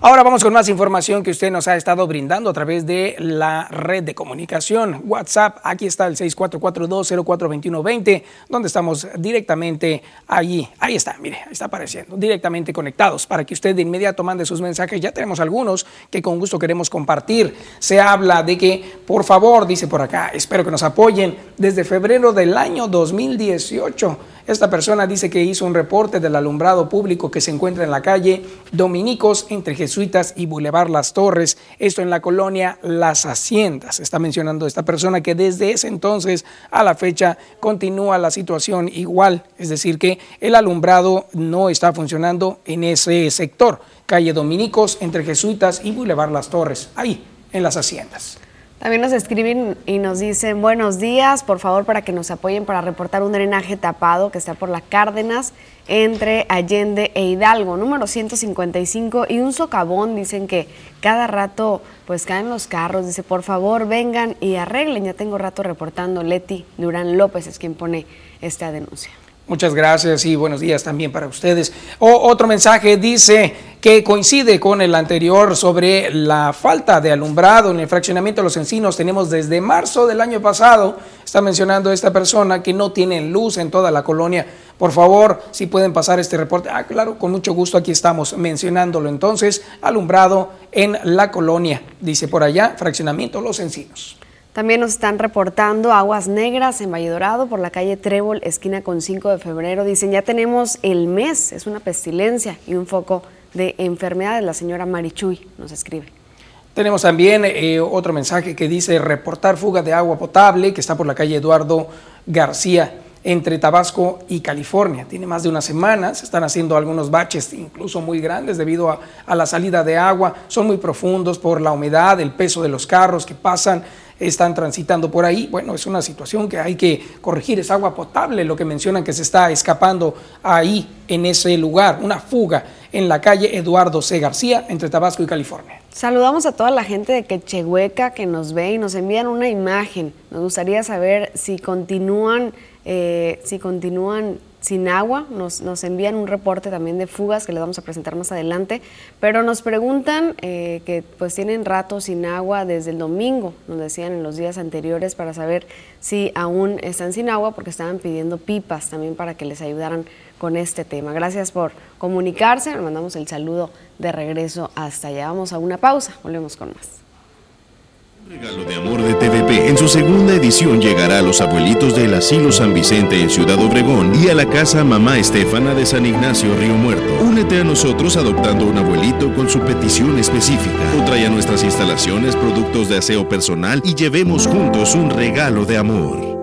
Ahora vamos con más información que usted nos ha estado brindando a través de la red de comunicación WhatsApp. Aquí está el 6442042120, donde estamos directamente allí. Ahí está, mire, está apareciendo, directamente conectados para que usted de inmediato mande sus mensajes. Ya tenemos algunos que con gusto queremos compartir. Se habla de que, por favor, dice por acá, espero que nos apoyen desde febrero del año 2018 esta persona dice que hizo un reporte del alumbrado público que se encuentra en la calle Dominicos entre Jesuitas y Boulevard Las Torres, esto en la colonia Las Haciendas. Está mencionando esta persona que desde ese entonces a la fecha continúa la situación igual, es decir, que el alumbrado no está funcionando en ese sector, calle Dominicos entre Jesuitas y Boulevard Las Torres, ahí en las Haciendas. También nos escriben y nos dicen buenos días, por favor para que nos apoyen para reportar un drenaje tapado que está por la Cárdenas entre Allende e Hidalgo, número 155 y un socavón, dicen que cada rato pues caen los carros, dice por favor vengan y arreglen, ya tengo rato reportando, Leti Durán López es quien pone esta denuncia. Muchas gracias y buenos días también para ustedes. otro mensaje dice que coincide con el anterior sobre la falta de alumbrado en el fraccionamiento de los encinos. Tenemos desde marzo del año pasado, está mencionando esta persona, que no tienen luz en toda la colonia. Por favor, si pueden pasar este reporte. Ah, claro, con mucho gusto aquí estamos mencionándolo entonces. Alumbrado en la colonia, dice por allá, fraccionamiento Los Encinos. También nos están reportando aguas negras en Valle Dorado por la calle Trébol, esquina con 5 de febrero. Dicen, ya tenemos el mes, es una pestilencia y un foco de enfermedades. La señora Marichuy nos escribe. Tenemos también eh, otro mensaje que dice reportar fuga de agua potable que está por la calle Eduardo García entre Tabasco y California. Tiene más de una semana, se están haciendo algunos baches incluso muy grandes debido a, a la salida de agua. Son muy profundos por la humedad, el peso de los carros que pasan están transitando por ahí. Bueno, es una situación que hay que corregir, es agua potable lo que mencionan que se está escapando ahí en ese lugar, una fuga en la calle Eduardo C. García entre Tabasco y California. Saludamos a toda la gente de Quechehueca que nos ve y nos envían una imagen. Nos gustaría saber si continúan, eh, si continúan sin agua. Nos, nos, envían un reporte también de fugas que les vamos a presentar más adelante, pero nos preguntan eh, que pues tienen rato sin agua desde el domingo, nos decían en los días anteriores para saber si aún están sin agua porque estaban pidiendo pipas también para que les ayudaran con este tema. Gracias por comunicarse, nos mandamos el saludo de regreso hasta allá. Vamos a una pausa, volvemos con más. Regalo de amor de TVP en su segunda edición llegará a los abuelitos del Asilo San Vicente en Ciudad Obregón y a la casa Mamá Estefana de San Ignacio Río Muerto. Únete a nosotros adoptando un abuelito con su petición específica. O trae a nuestras instalaciones productos de aseo personal y llevemos juntos un regalo de amor.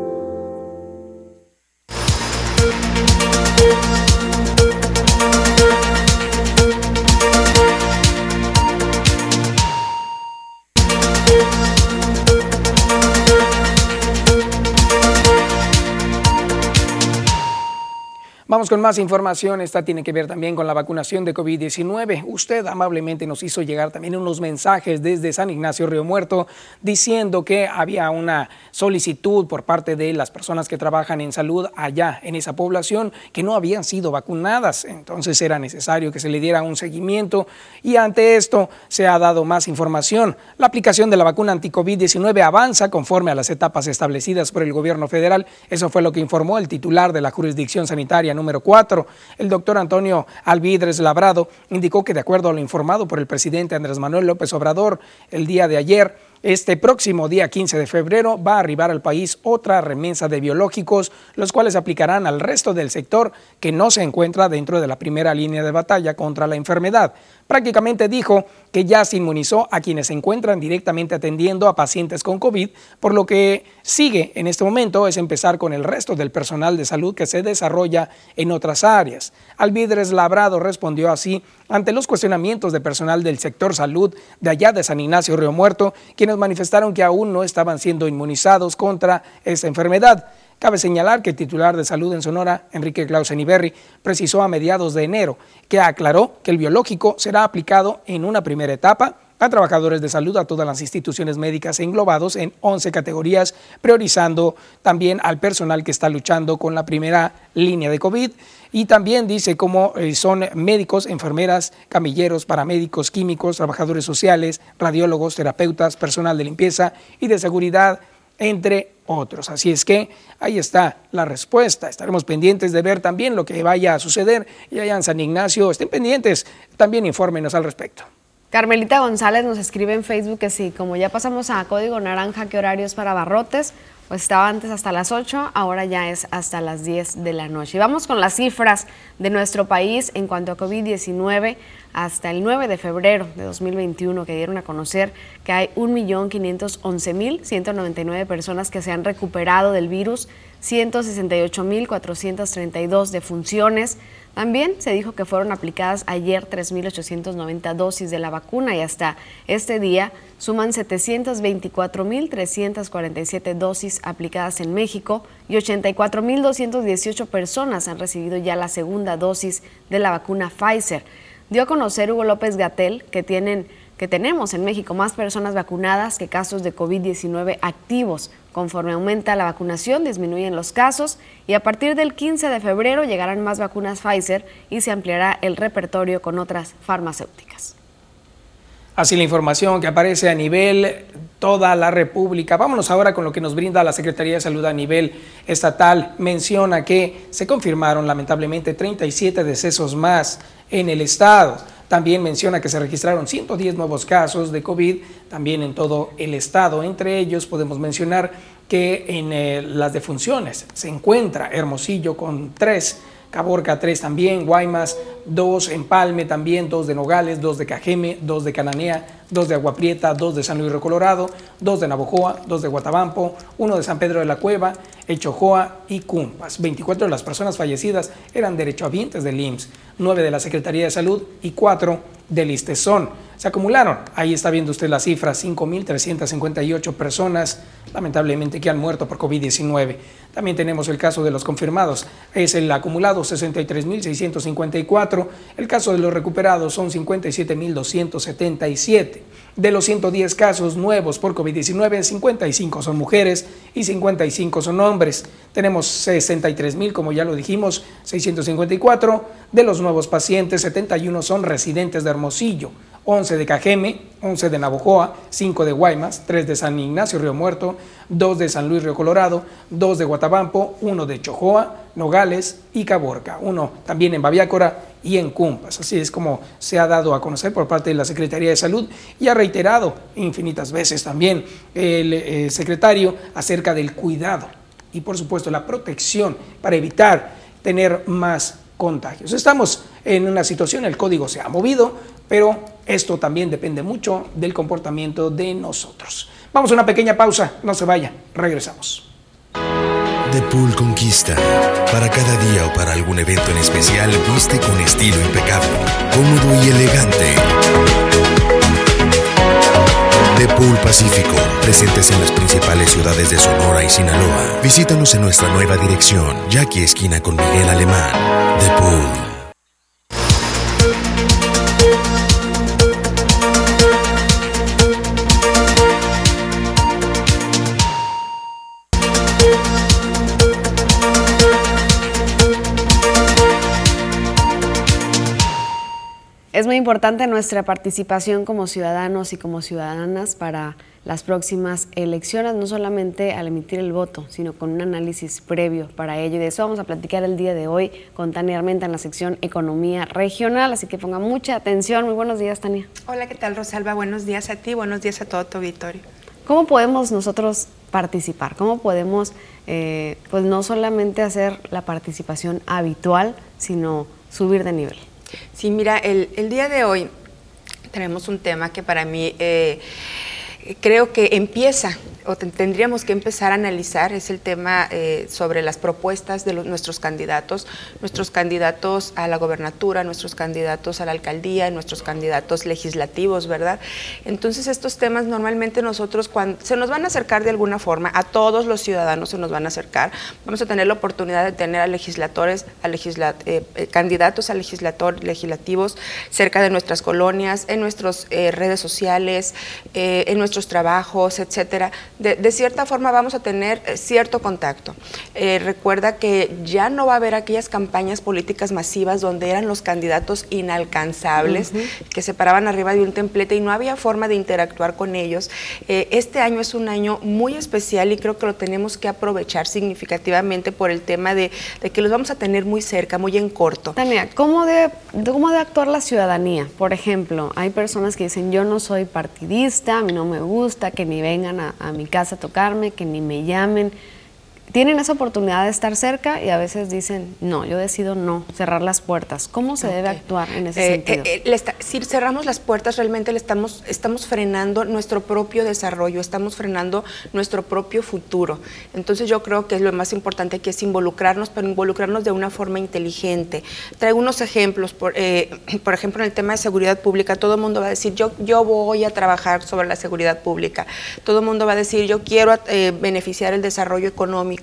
Vamos con más información. Esta tiene que ver también con la vacunación de COVID-19. Usted amablemente nos hizo llegar también unos mensajes desde San Ignacio Río Muerto diciendo que había una solicitud por parte de las personas que trabajan en salud allá en esa población que no habían sido vacunadas. Entonces era necesario que se le diera un seguimiento y ante esto se ha dado más información. La aplicación de la vacuna anti-COVID-19 avanza conforme a las etapas establecidas por el gobierno federal. Eso fue lo que informó el titular de la jurisdicción sanitaria número 4. El doctor Antonio Alvidres Labrado indicó que de acuerdo a lo informado por el presidente Andrés Manuel López Obrador el día de ayer, este próximo día 15 de febrero va a arribar al país otra remesa de biológicos, los cuales aplicarán al resto del sector que no se encuentra dentro de la primera línea de batalla contra la enfermedad. Prácticamente dijo que ya se inmunizó a quienes se encuentran directamente atendiendo a pacientes con COVID, por lo que sigue en este momento es empezar con el resto del personal de salud que se desarrolla en otras áreas. Alvidres Labrado respondió así ante los cuestionamientos de personal del sector salud de allá de San Ignacio Río Muerto, quienes manifestaron que aún no estaban siendo inmunizados contra esta enfermedad. Cabe señalar que el titular de salud en Sonora, Enrique Clausen Iberri, precisó a mediados de enero que aclaró que el biológico será aplicado en una primera etapa a trabajadores de salud, a todas las instituciones médicas englobados en 11 categorías, priorizando también al personal que está luchando con la primera línea de COVID. Y también dice cómo eh, son médicos, enfermeras, camilleros, paramédicos, químicos, trabajadores sociales, radiólogos, terapeutas, personal de limpieza y de seguridad, entre otros. Así es que ahí está la respuesta. Estaremos pendientes de ver también lo que vaya a suceder. Y allá en San Ignacio, estén pendientes, también infórmenos al respecto. Carmelita González nos escribe en Facebook que sí, como ya pasamos a código naranja, ¿qué horarios para barrotes? Pues estaba antes hasta las 8, ahora ya es hasta las 10 de la noche. Y vamos con las cifras de nuestro país en cuanto a COVID-19 hasta el 9 de febrero de 2021 que dieron a conocer que hay 1.511.199 personas que se han recuperado del virus, 168.432 defunciones, también se dijo que fueron aplicadas ayer 3.890 dosis de la vacuna y hasta este día suman 724.347 dosis aplicadas en México y 84.218 personas han recibido ya la segunda dosis de la vacuna Pfizer. Dio a conocer Hugo López Gatel que tienen que tenemos en México más personas vacunadas que casos de COVID-19 activos. Conforme aumenta la vacunación, disminuyen los casos y a partir del 15 de febrero llegarán más vacunas Pfizer y se ampliará el repertorio con otras farmacéuticas. Así la información que aparece a nivel toda la República. Vámonos ahora con lo que nos brinda la Secretaría de Salud a nivel estatal. Menciona que se confirmaron lamentablemente 37 decesos más en el estado. También menciona que se registraron 110 nuevos casos de COVID también en todo el estado. Entre ellos podemos mencionar que en eh, las defunciones se encuentra Hermosillo con tres, Caborca tres también, Guaymas dos, Empalme también, dos de Nogales, dos de Cajeme, dos de Cananea, dos de Agua Prieta, dos de San Luis Río Colorado, dos de Navojoa, dos de Guatabampo, uno de San Pedro de la Cueva, Echojoa y Cumpas. 24 de las personas fallecidas eran derechohabientes del IMSS, 9 de la Secretaría de Salud y 4 del ISTESON. Se acumularon, ahí está viendo usted la cifra, 5.358 personas lamentablemente que han muerto por COVID-19. También tenemos el caso de los confirmados, es el acumulado 63.654, el caso de los recuperados son 57.277. De los 110 casos nuevos por COVID-19, 55 son mujeres y 55 son hombres. Tenemos 63.000, como ya lo dijimos, 654. De los nuevos pacientes, 71 son residentes de Hermosillo. 11 de Cajeme, 11 de Navojoa, 5 de Guaymas, 3 de San Ignacio Río Muerto, 2 de San Luis Río Colorado, 2 de Guatabampo, 1 de Chojoa, Nogales y Caborca, 1 también en Baviácora y en Cumpas. Así es como se ha dado a conocer por parte de la Secretaría de Salud y ha reiterado infinitas veces también el eh, secretario acerca del cuidado y por supuesto la protección para evitar tener más contagios. Estamos en una situación, el código se ha movido, pero esto también depende mucho del comportamiento de nosotros. Vamos a una pequeña pausa, no se vayan, regresamos. The Pool Conquista. Para cada día o para algún evento en especial, viste con estilo impecable, cómodo y elegante. The Pool Pacífico, presentes en las principales ciudades de Sonora y Sinaloa. Visítanos en nuestra nueva dirección, Jackie Esquina con Miguel Alemán. The importante nuestra participación como ciudadanos y como ciudadanas para las próximas elecciones, no solamente al emitir el voto, sino con un análisis previo para ello. Y de eso vamos a platicar el día de hoy con Tania Armenta en la sección Economía Regional, así que ponga mucha atención. Muy buenos días, Tania. Hola, ¿qué tal, Rosalba? Buenos días a ti, buenos días a todo tu auditorio. ¿Cómo podemos nosotros participar? ¿Cómo podemos, eh, pues no solamente hacer la participación habitual, sino subir de nivel? Sí, mira, el, el día de hoy tenemos un tema que para mí eh, creo que empieza o tendríamos que empezar a analizar es el tema eh, sobre las propuestas de nuestros candidatos, nuestros candidatos a la gobernatura, nuestros candidatos a la alcaldía, nuestros candidatos legislativos, ¿verdad? Entonces estos temas normalmente nosotros cuando se nos van a acercar de alguna forma, a todos los ciudadanos se nos van a acercar, vamos a tener la oportunidad de tener a legisladores, a eh, eh, candidatos a legislativos cerca de nuestras colonias, en nuestras redes sociales, en nuestros trabajos, etcétera de, cierta forma vamos a tener eh, cierto contacto. Eh, recuerda que ya no va a haber aquellas campañas políticas masivas donde eran los candidatos inalcanzables, que se paraban arriba de un templete y no había forma de interactuar con ellos. Eh, este año es un año muy especial y creo que lo tenemos que aprovechar significativamente por el tema de, que los vamos a tener muy cerca, muy en corto. Tania, ¿cómo debe, ¿cómo debe actuar la ciudadanía? Por ejemplo, hay personas que dicen, yo no soy partidista, a mí no me gusta que ni vengan a, a mi casa a tocarme, que ni me llamen tienen esa oportunidad de estar cerca y a veces dicen, no, yo decido no, cerrar las puertas. ¿Cómo se debe actuar en ese eh, sentido? Eh, eh, si cerramos las puertas, realmente le estamos, estamos frenando nuestro propio desarrollo, estamos frenando nuestro propio futuro. Entonces yo creo que lo más importante aquí es involucrarnos, pero involucrarnos de una forma inteligente. Traigo unos ejemplos, por, [CLEARS THROAT] por ejemplo, en el tema de seguridad pública, todo el mundo va a decir, yo, yo voy a trabajar sobre la seguridad pública. Todo el mundo va a decir, yo quiero beneficiar el desarrollo económico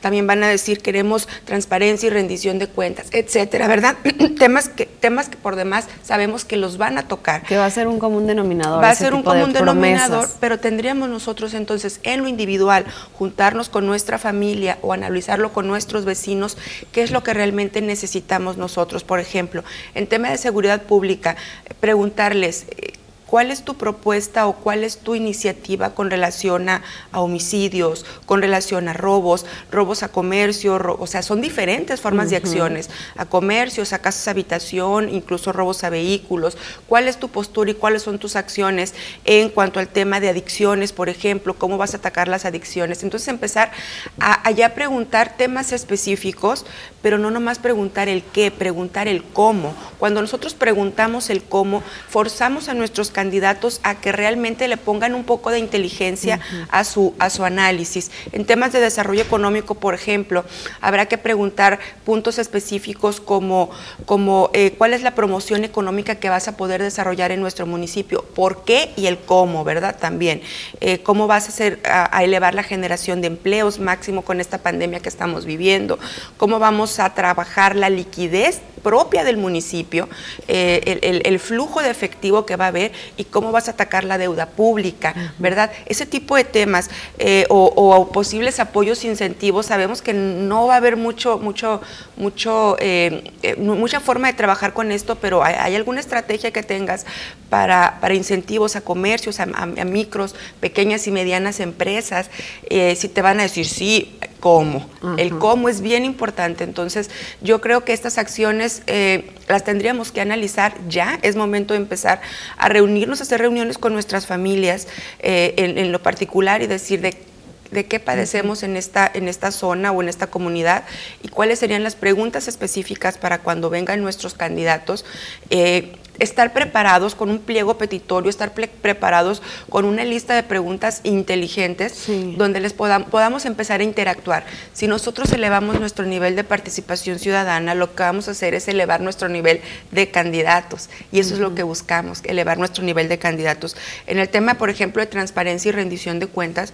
también van a decir queremos transparencia y rendición de cuentas, etcétera, ¿verdad? [CLEARS THROAT] temas, que, temas que por demás sabemos que los van a tocar. Que va a ser un común denominador. Va a ser un común denominador, pero tendríamos nosotros entonces en lo individual juntarnos con nuestra familia o analizarlo con nuestros vecinos, qué es lo que realmente necesitamos nosotros. Por ejemplo, en tema de seguridad pública, preguntarles eh, ¿Cuál es tu propuesta o cuál es tu iniciativa con relación a, homicidios, con relación a robos, robos a comercio? o sea, son diferentes formas de acciones, a comercios, a casas habitación, incluso robos a vehículos. ¿Cuál es tu postura y cuáles son tus acciones en cuanto al tema de adicciones, por ejemplo? ¿Cómo vas a atacar las adicciones? Entonces empezar a, a preguntar temas específicos, pero no nomás preguntar el qué, preguntar el cómo. Cuando nosotros preguntamos el cómo, forzamos a nuestros candidatos a que realmente le pongan un poco de inteligencia a, su, a su análisis. En temas de desarrollo económico, por ejemplo, habrá que preguntar puntos específicos como, como eh, cuál es la promoción económica que vas a poder desarrollar en nuestro municipio, por qué y el cómo, ¿verdad? También, eh, cómo vas a, hacer, a, elevar la generación de empleos máximo con esta pandemia que estamos viviendo, cómo vamos a trabajar la liquidez propia del municipio, eh, el, el, flujo de efectivo que va a haber y cómo vas a atacar la deuda pública, ¿verdad? Ese tipo de temas eh, o, posibles apoyos, incentivos, sabemos que no va a haber mucho, mucho, mucho, eh, mucha forma de trabajar con esto, pero hay, alguna estrategia que tengas para, para incentivos a comercios, a, micros, pequeñas y medianas empresas, si te van a decir sí, cómo. El cómo es bien importante. Entonces, yo creo que estas acciones las tendríamos que analizar ya, es momento de empezar a reunirnos, a hacer reuniones con nuestras familias eh, en, lo particular y decir de de qué padecemos en esta, en esta zona o en esta comunidad y cuáles serían las preguntas específicas para cuando vengan nuestros candidatos. Eh, estar preparados con un pliego petitorio, estar preparados con una lista de preguntas inteligentes donde les podamos empezar a interactuar. Si nosotros elevamos nuestro nivel de participación ciudadana, lo que vamos a hacer es elevar nuestro nivel de candidatos y eso es lo que buscamos, elevar nuestro nivel de candidatos. En el tema, por ejemplo, de transparencia y rendición de cuentas,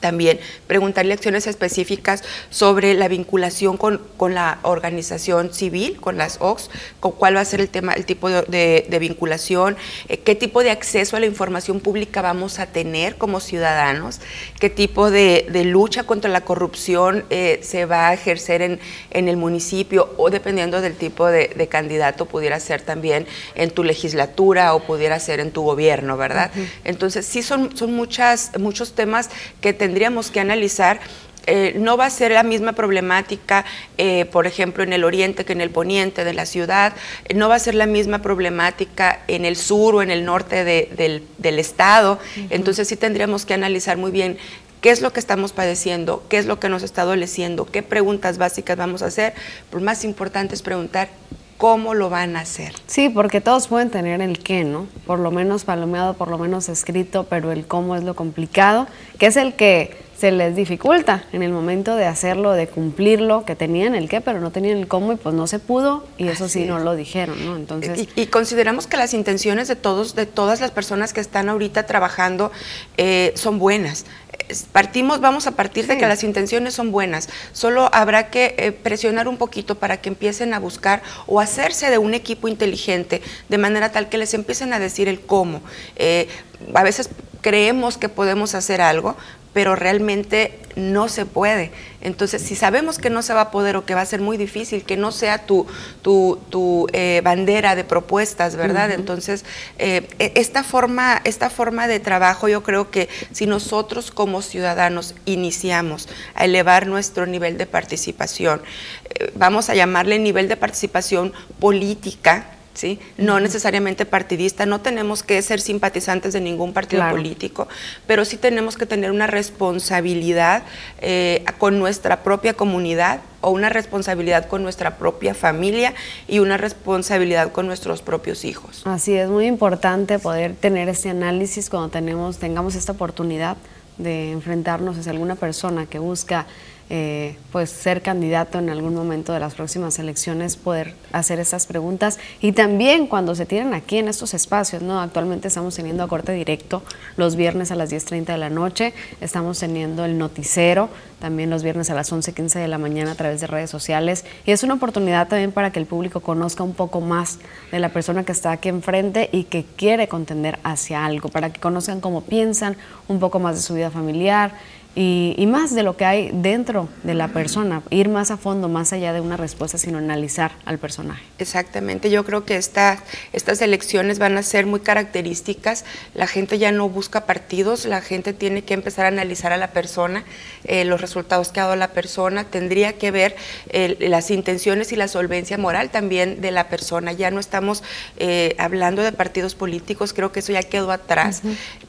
también preguntarle acciones específicas sobre la vinculación con, la organización civil, con las OX, con cuál va a ser el tema, el tipo de, vinculación, eh, qué tipo de acceso a la información pública vamos a tener como ciudadanos, qué tipo de, lucha contra la corrupción eh, se va a ejercer en, el municipio o dependiendo del tipo de, candidato, pudiera ser también en tu legislatura o pudiera ser en tu gobierno, ¿verdad? Entonces, sí son, son muchas, muchos temas que te tendríamos que analizar eh, no va a ser la misma problemática, eh, por ejemplo, en el oriente que en el poniente de la ciudad, no va a ser la misma problemática en el sur o en el norte del, estado. Entonces sí tendríamos que analizar muy bien qué es lo que estamos padeciendo, qué es lo que nos está adoleciendo, qué preguntas básicas vamos a hacer. Lo más importante es preguntar cómo lo van a hacer. Sí, porque todos pueden tener el qué, ¿no? Por lo menos palomeado, por lo menos escrito, pero el cómo es lo complicado, que es el que se les dificulta en el momento de hacerlo, de cumplirlo, que tenían el qué, pero no tenían el cómo y pues no se pudo y eso sí no lo dijeron, ¿no? Entonces y, consideramos que las intenciones de todos, de todas las personas que están ahorita trabajando eh, son buenas. Partimos, vamos a partir de que las intenciones son buenas. Solo habrá que eh, presionar un poquito para que empiecen a buscar o hacerse de un equipo inteligente de manera tal que les empiecen a decir el cómo. Eh, a veces creemos que podemos hacer algo, pero realmente no se puede. Entonces, si sabemos que no se va a poder o que va a ser muy difícil, que no sea tu, tu, eh, bandera de propuestas, ¿verdad? Entonces, eh, e, esta, forma, esta forma de trabajo, yo creo que si nosotros como ciudadanos iniciamos a elevar nuestro nivel de participación, eh, vamos a llamarle nivel de participación política, no necesariamente partidista, no tenemos que ser simpatizantes de ningún partido político, pero sí tenemos que tener una responsabilidad eh, con nuestra propia comunidad o una responsabilidad con nuestra propia familia y una responsabilidad con nuestros propios hijos. Así es, muy importante poder tener este análisis cuando tenemos, tengamos esta oportunidad de enfrentarnos hacia alguna persona que busca eh, pues ser candidato en algún momento de las próximas elecciones, poder hacer estas preguntas. Y también cuando se tienen aquí en estos espacios, ¿no? Actualmente estamos teniendo a corte directo los viernes a las 10.30 de la noche, estamos teniendo el noticiero también los viernes a las 11.15 de la mañana a través de redes sociales. Y es una oportunidad también para que el público conozca un poco más de la persona que está aquí enfrente y que quiere contender hacia algo, para que conozcan cómo piensan, un poco más de su vida familiar, y, más de lo que hay dentro de la persona, ir más a fondo, más allá de una respuesta, sino analizar al personaje. Exactamente, yo creo que esta, estas elecciones van a ser muy características, la gente ya no busca partidos, la gente tiene que empezar a analizar a la persona, eh, los resultados que ha dado la persona, tendría que ver las intenciones y la solvencia moral también de la persona, ya no estamos eh, hablando de partidos políticos, creo que eso ya quedó atrás,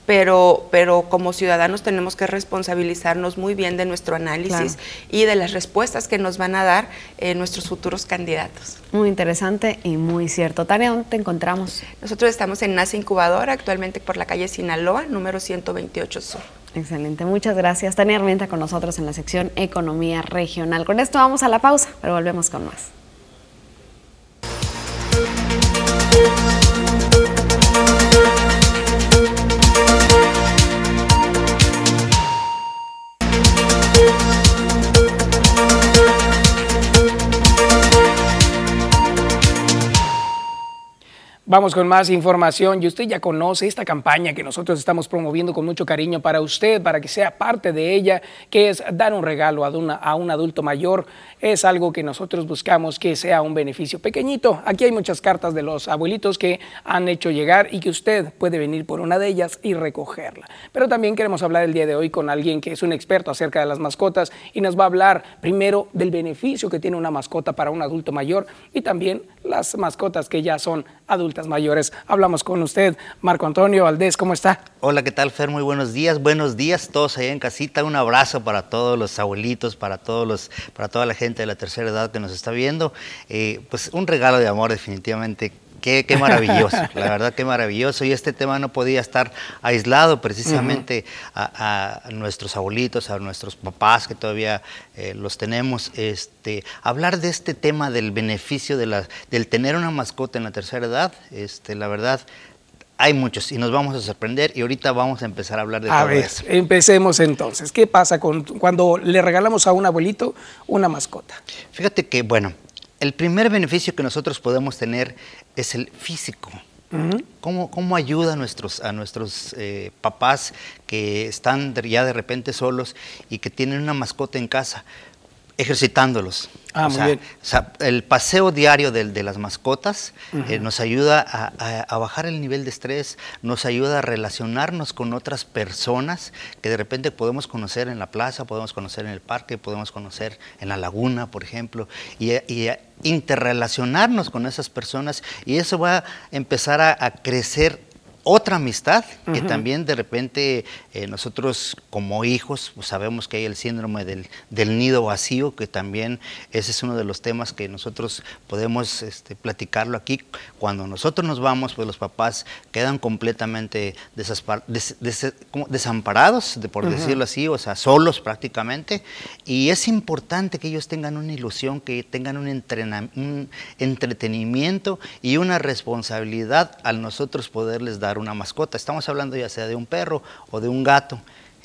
pero, pero como ciudadanos tenemos que responsabilizar muy bien de nuestro análisis y de las respuestas que nos van a dar eh, nuestros futuros candidatos. Muy interesante y muy cierto. Tania, ¿dónde te encontramos? Nosotros estamos en NASA Incubadora, actualmente por la calle Sinaloa, número 128 Sur. Excelente, muchas gracias. Tania Armenta con nosotros en la sección Economía Regional. Con esto vamos a la pausa, pero volvemos con más. Vamos con más información y usted ya conoce esta campaña que nosotros estamos promoviendo con mucho cariño para usted, para que sea parte de ella, que es dar un regalo a, a un adulto mayor. Es algo que nosotros buscamos que sea un beneficio pequeñito. Aquí hay muchas cartas de los abuelitos que han hecho llegar y que usted puede venir por una de ellas y recogerla. Pero también queremos hablar el día de hoy con alguien que es un experto acerca de las mascotas y nos va a hablar primero del beneficio que tiene una mascota para un adulto mayor y también las mascotas que ya son adultas mayores. Hablamos con usted, Marco Antonio Valdés, ¿cómo está? Hola, ¿qué tal, Fer? Muy buenos días. Buenos días todos allá en casita. Un abrazo para todos los abuelitos, para todos los, para toda la gente de la tercera edad que nos está viendo. Eh, pues un regalo de amor definitivamente Qué, maravilloso, la verdad qué maravilloso. Y este tema no podía estar aislado precisamente a, nuestros abuelitos, a nuestros papás que todavía eh, los tenemos. Este, hablar de este tema del beneficio de la, del tener una mascota en la tercera edad, este, la verdad hay muchos y nos vamos a sorprender y ahorita vamos a empezar a hablar de a todo ver, eso. Empecemos entonces. ¿Qué pasa con, cuando le regalamos a un abuelito una mascota? Fíjate que, bueno, el primer beneficio que nosotros podemos tener es el físico. ¿Cómo, ayuda a nuestros, a nuestros eh, papás que están ya de repente solos y que tienen una mascota en casa? Ejercitándolos. Ah, muy bien. O sea, el paseo diario de, las mascotas eh, nos ayuda a, bajar el nivel de estrés, nos ayuda a relacionarnos con otras personas que de repente podemos conocer en la plaza, podemos conocer en el parque, podemos conocer en la laguna, por ejemplo, y, y interrelacionarnos con esas personas y eso va a empezar a crecer otra amistad que también de repente eh, nosotros como hijos pues, sabemos que hay el síndrome del, nido vacío, que también ese es uno de los temas que nosotros podemos este, platicarlo aquí. Cuando nosotros nos vamos, pues los papás quedan completamente desamparados, de, por decirlo así, o sea, solos prácticamente. Y es importante que ellos tengan una ilusión, que tengan un, un entretenimiento y una responsabilidad al nosotros poderles dar una mascota. Estamos hablando ya sea de un perro o de un gato.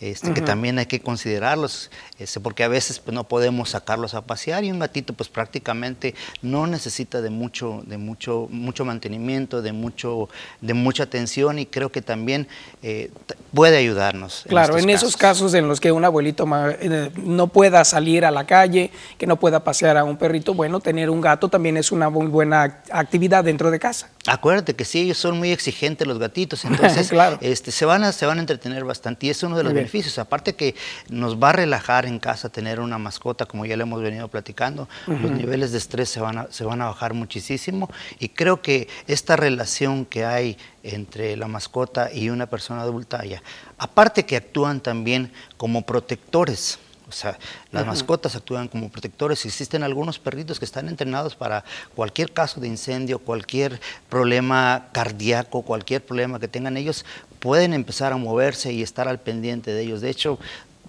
Este, que también hay que considerarlos, este, porque a veces pues, no podemos sacarlos a pasear y un gatito pues prácticamente no necesita de mucho, de mucho, mucho mantenimiento, de mucho, de mucha atención y creo que también eh, puede ayudarnos. Claro, en, esos casos en los que un abuelito eh, no pueda salir a la calle, que no pueda pasear a un perrito, bueno, tener un gato también es una muy buena actividad dentro de casa. Acuérdate que sí, ellos son muy exigentes los gatitos, [LAUGHS] entonces este, se, van a, se van a entretener bastante y es uno de los beneficios. Aparte que nos va a relajar en casa tener una mascota, como ya le hemos venido platicando, los niveles de estrés se van, a, se van a bajar muchísimo. Y creo que esta relación que hay entre la mascota y una persona adulta, ya, aparte que actúan también como protectores, o sea, las mascotas actúan como protectores. Existen algunos perritos que están entrenados para cualquier caso de incendio, cualquier problema cardíaco, cualquier problema que tengan ellos, pueden empezar a moverse y estar al pendiente de ellos. De hecho,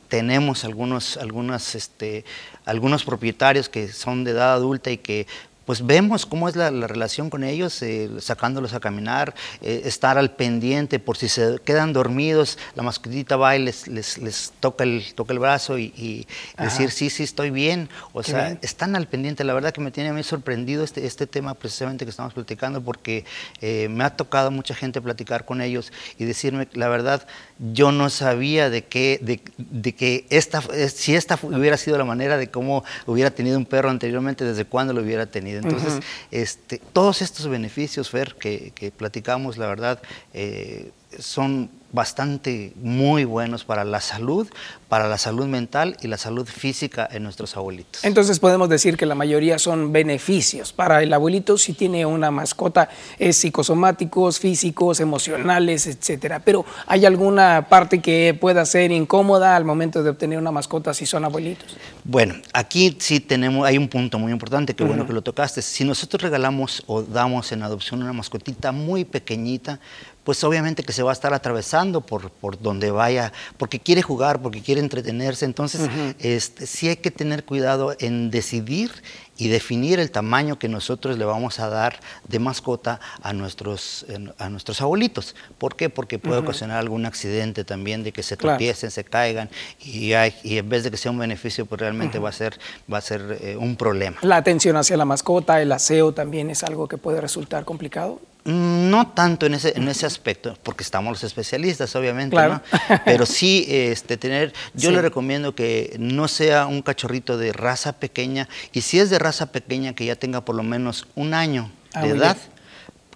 tenemos algunos, algunas, este, algunos propietarios que son de edad adulta y que pues vemos cómo es la, relación con ellos, eh, sacándolos a caminar, eh, estar al pendiente por si se quedan dormidos, la mascotita va y les, les, toca, el, toca el brazo y, decir, sí, sí, estoy bien. O sea, están al pendiente. La verdad que me tiene a mí sorprendido este, este tema precisamente que estamos platicando porque eh, me ha tocado mucha gente platicar con ellos y decirme, la verdad, yo no sabía de, qué, de, que esta, si esta hubiera sido la manera de cómo hubiera tenido un perro anteriormente, desde cuándo lo hubiera tenido. Entonces, este, todos estos beneficios, Fer, que, que platicamos, la verdad, eh, son bastante muy buenos para la salud, para la salud mental y la salud física en nuestros abuelitos. Entonces podemos decir que la mayoría son beneficios para el abuelito si tiene una mascota, es psicosomáticos, físicos, emocionales, etcétera. Pero ¿hay alguna parte que pueda ser incómoda al momento de obtener una mascota si son abuelitos? Bueno, aquí sí tenemos, hay un punto muy importante, que bueno que lo tocaste. Si nosotros regalamos o damos en adopción una mascotita muy pequeñita, pues obviamente que se va a estar atravesando por, por donde vaya, porque quiere jugar, porque quiere entretenerse. Entonces, este, sí hay que tener cuidado en decidir y definir el tamaño que nosotros le vamos a dar de mascota a nuestros, a nuestros abuelitos. ¿Por qué? Porque puede ocasionar algún accidente también de que se tropiecen, se caigan y, y, en vez de que sea un beneficio, pues realmente va a ser, va a ser eh, un problema. La atención hacia la mascota, el aseo también es algo que puede resultar complicado. No tanto en ese, en ese aspecto, porque estamos los especialistas, obviamente, ¿no? [LAUGHS] pero sí este, tener, yo le recomiendo que no sea un cachorrito de raza pequeña, y si es de raza pequeña, que ya tenga por lo menos un año ah, de edad,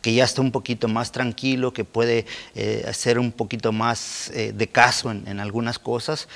que ya está un poquito más tranquilo, que puede eh, hacer un poquito más eh, de caso en, algunas cosas,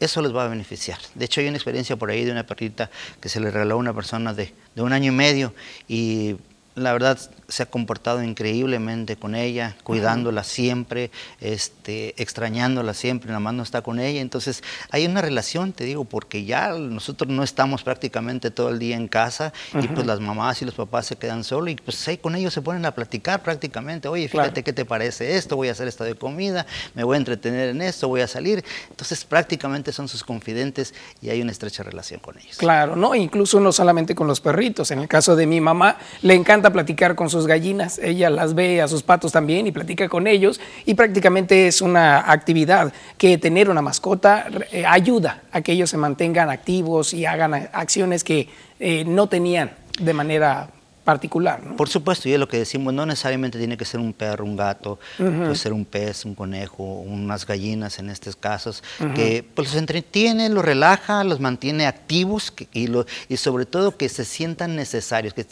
eso les va a beneficiar. De hecho, hay una experiencia por ahí de una perrita que se le regaló a una persona de, de un año y medio y la verdad se ha comportado increíblemente con ella, cuidándola siempre, este, extrañándola siempre, nada más no está con ella. Entonces hay una relación, te digo, porque ya nosotros no estamos prácticamente todo el día en casa y pues las mamás y los papás se quedan solos y pues ahí con ellos se ponen a platicar prácticamente. Oye, fíjate qué te parece esto, voy a hacer esto de comida, me voy a entretener en esto, voy a salir. Entonces prácticamente son sus confidentes y hay una estrecha relación con ellos. Claro, ¿no? Incluso no solamente con los perritos. En el caso de mi mamá, le encanta platicar con sus gallinas, ella las ve a sus patos también y platica con ellos y prácticamente es una actividad que tener una mascota eh, ayuda a que ellos se mantengan activos y hagan acciones que eh, no tenían de manera particular. Por supuesto, y es lo que decimos, no necesariamente tiene que ser un perro, un gato, puede ser un pez, un conejo, unas gallinas en estos casos, que pues, los entretiene, los relaja, los mantiene activos y, lo, y sobre todo que se sientan necesarios, que,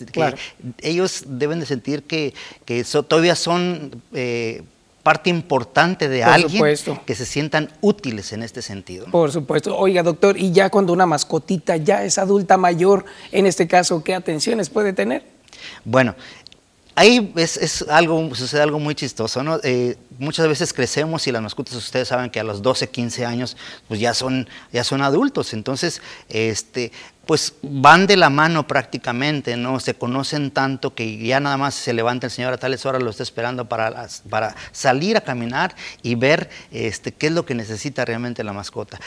ellos deben de sentir que, que todavía son... Eh, parte importante de alguien que se sientan útiles en este sentido. Por supuesto. Oiga, doctor, y ya cuando una mascotita ya es adulta mayor, en este caso, ¿qué atenciones puede tener? Bueno, ahí es, algo, sucede algo muy chistoso, ¿no? Eh, muchas veces crecemos y las mascotas, ustedes saben que a los 12, 15 años, pues ya son, ya son adultos. Entonces, este, pues van de la mano prácticamente, ¿no? Se conocen tanto que ya nada más se levanta el señor a tales horas, lo está esperando para, para salir a caminar y ver este, qué es lo que necesita realmente la mascota.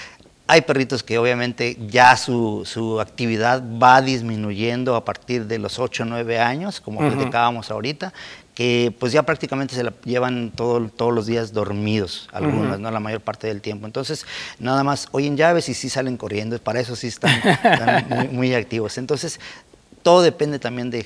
Hay perritos que obviamente ya su, su, actividad va disminuyendo a partir de los 8 o 9 años, como uh ahorita, que pues ya prácticamente se la llevan todo, todos los días dormidos, algunos, ¿no? La mayor parte del tiempo. Entonces, nada más oyen llaves y sí salen corriendo, para eso sí [LAUGHS] están, muy, muy, activos. Entonces, todo depende también de,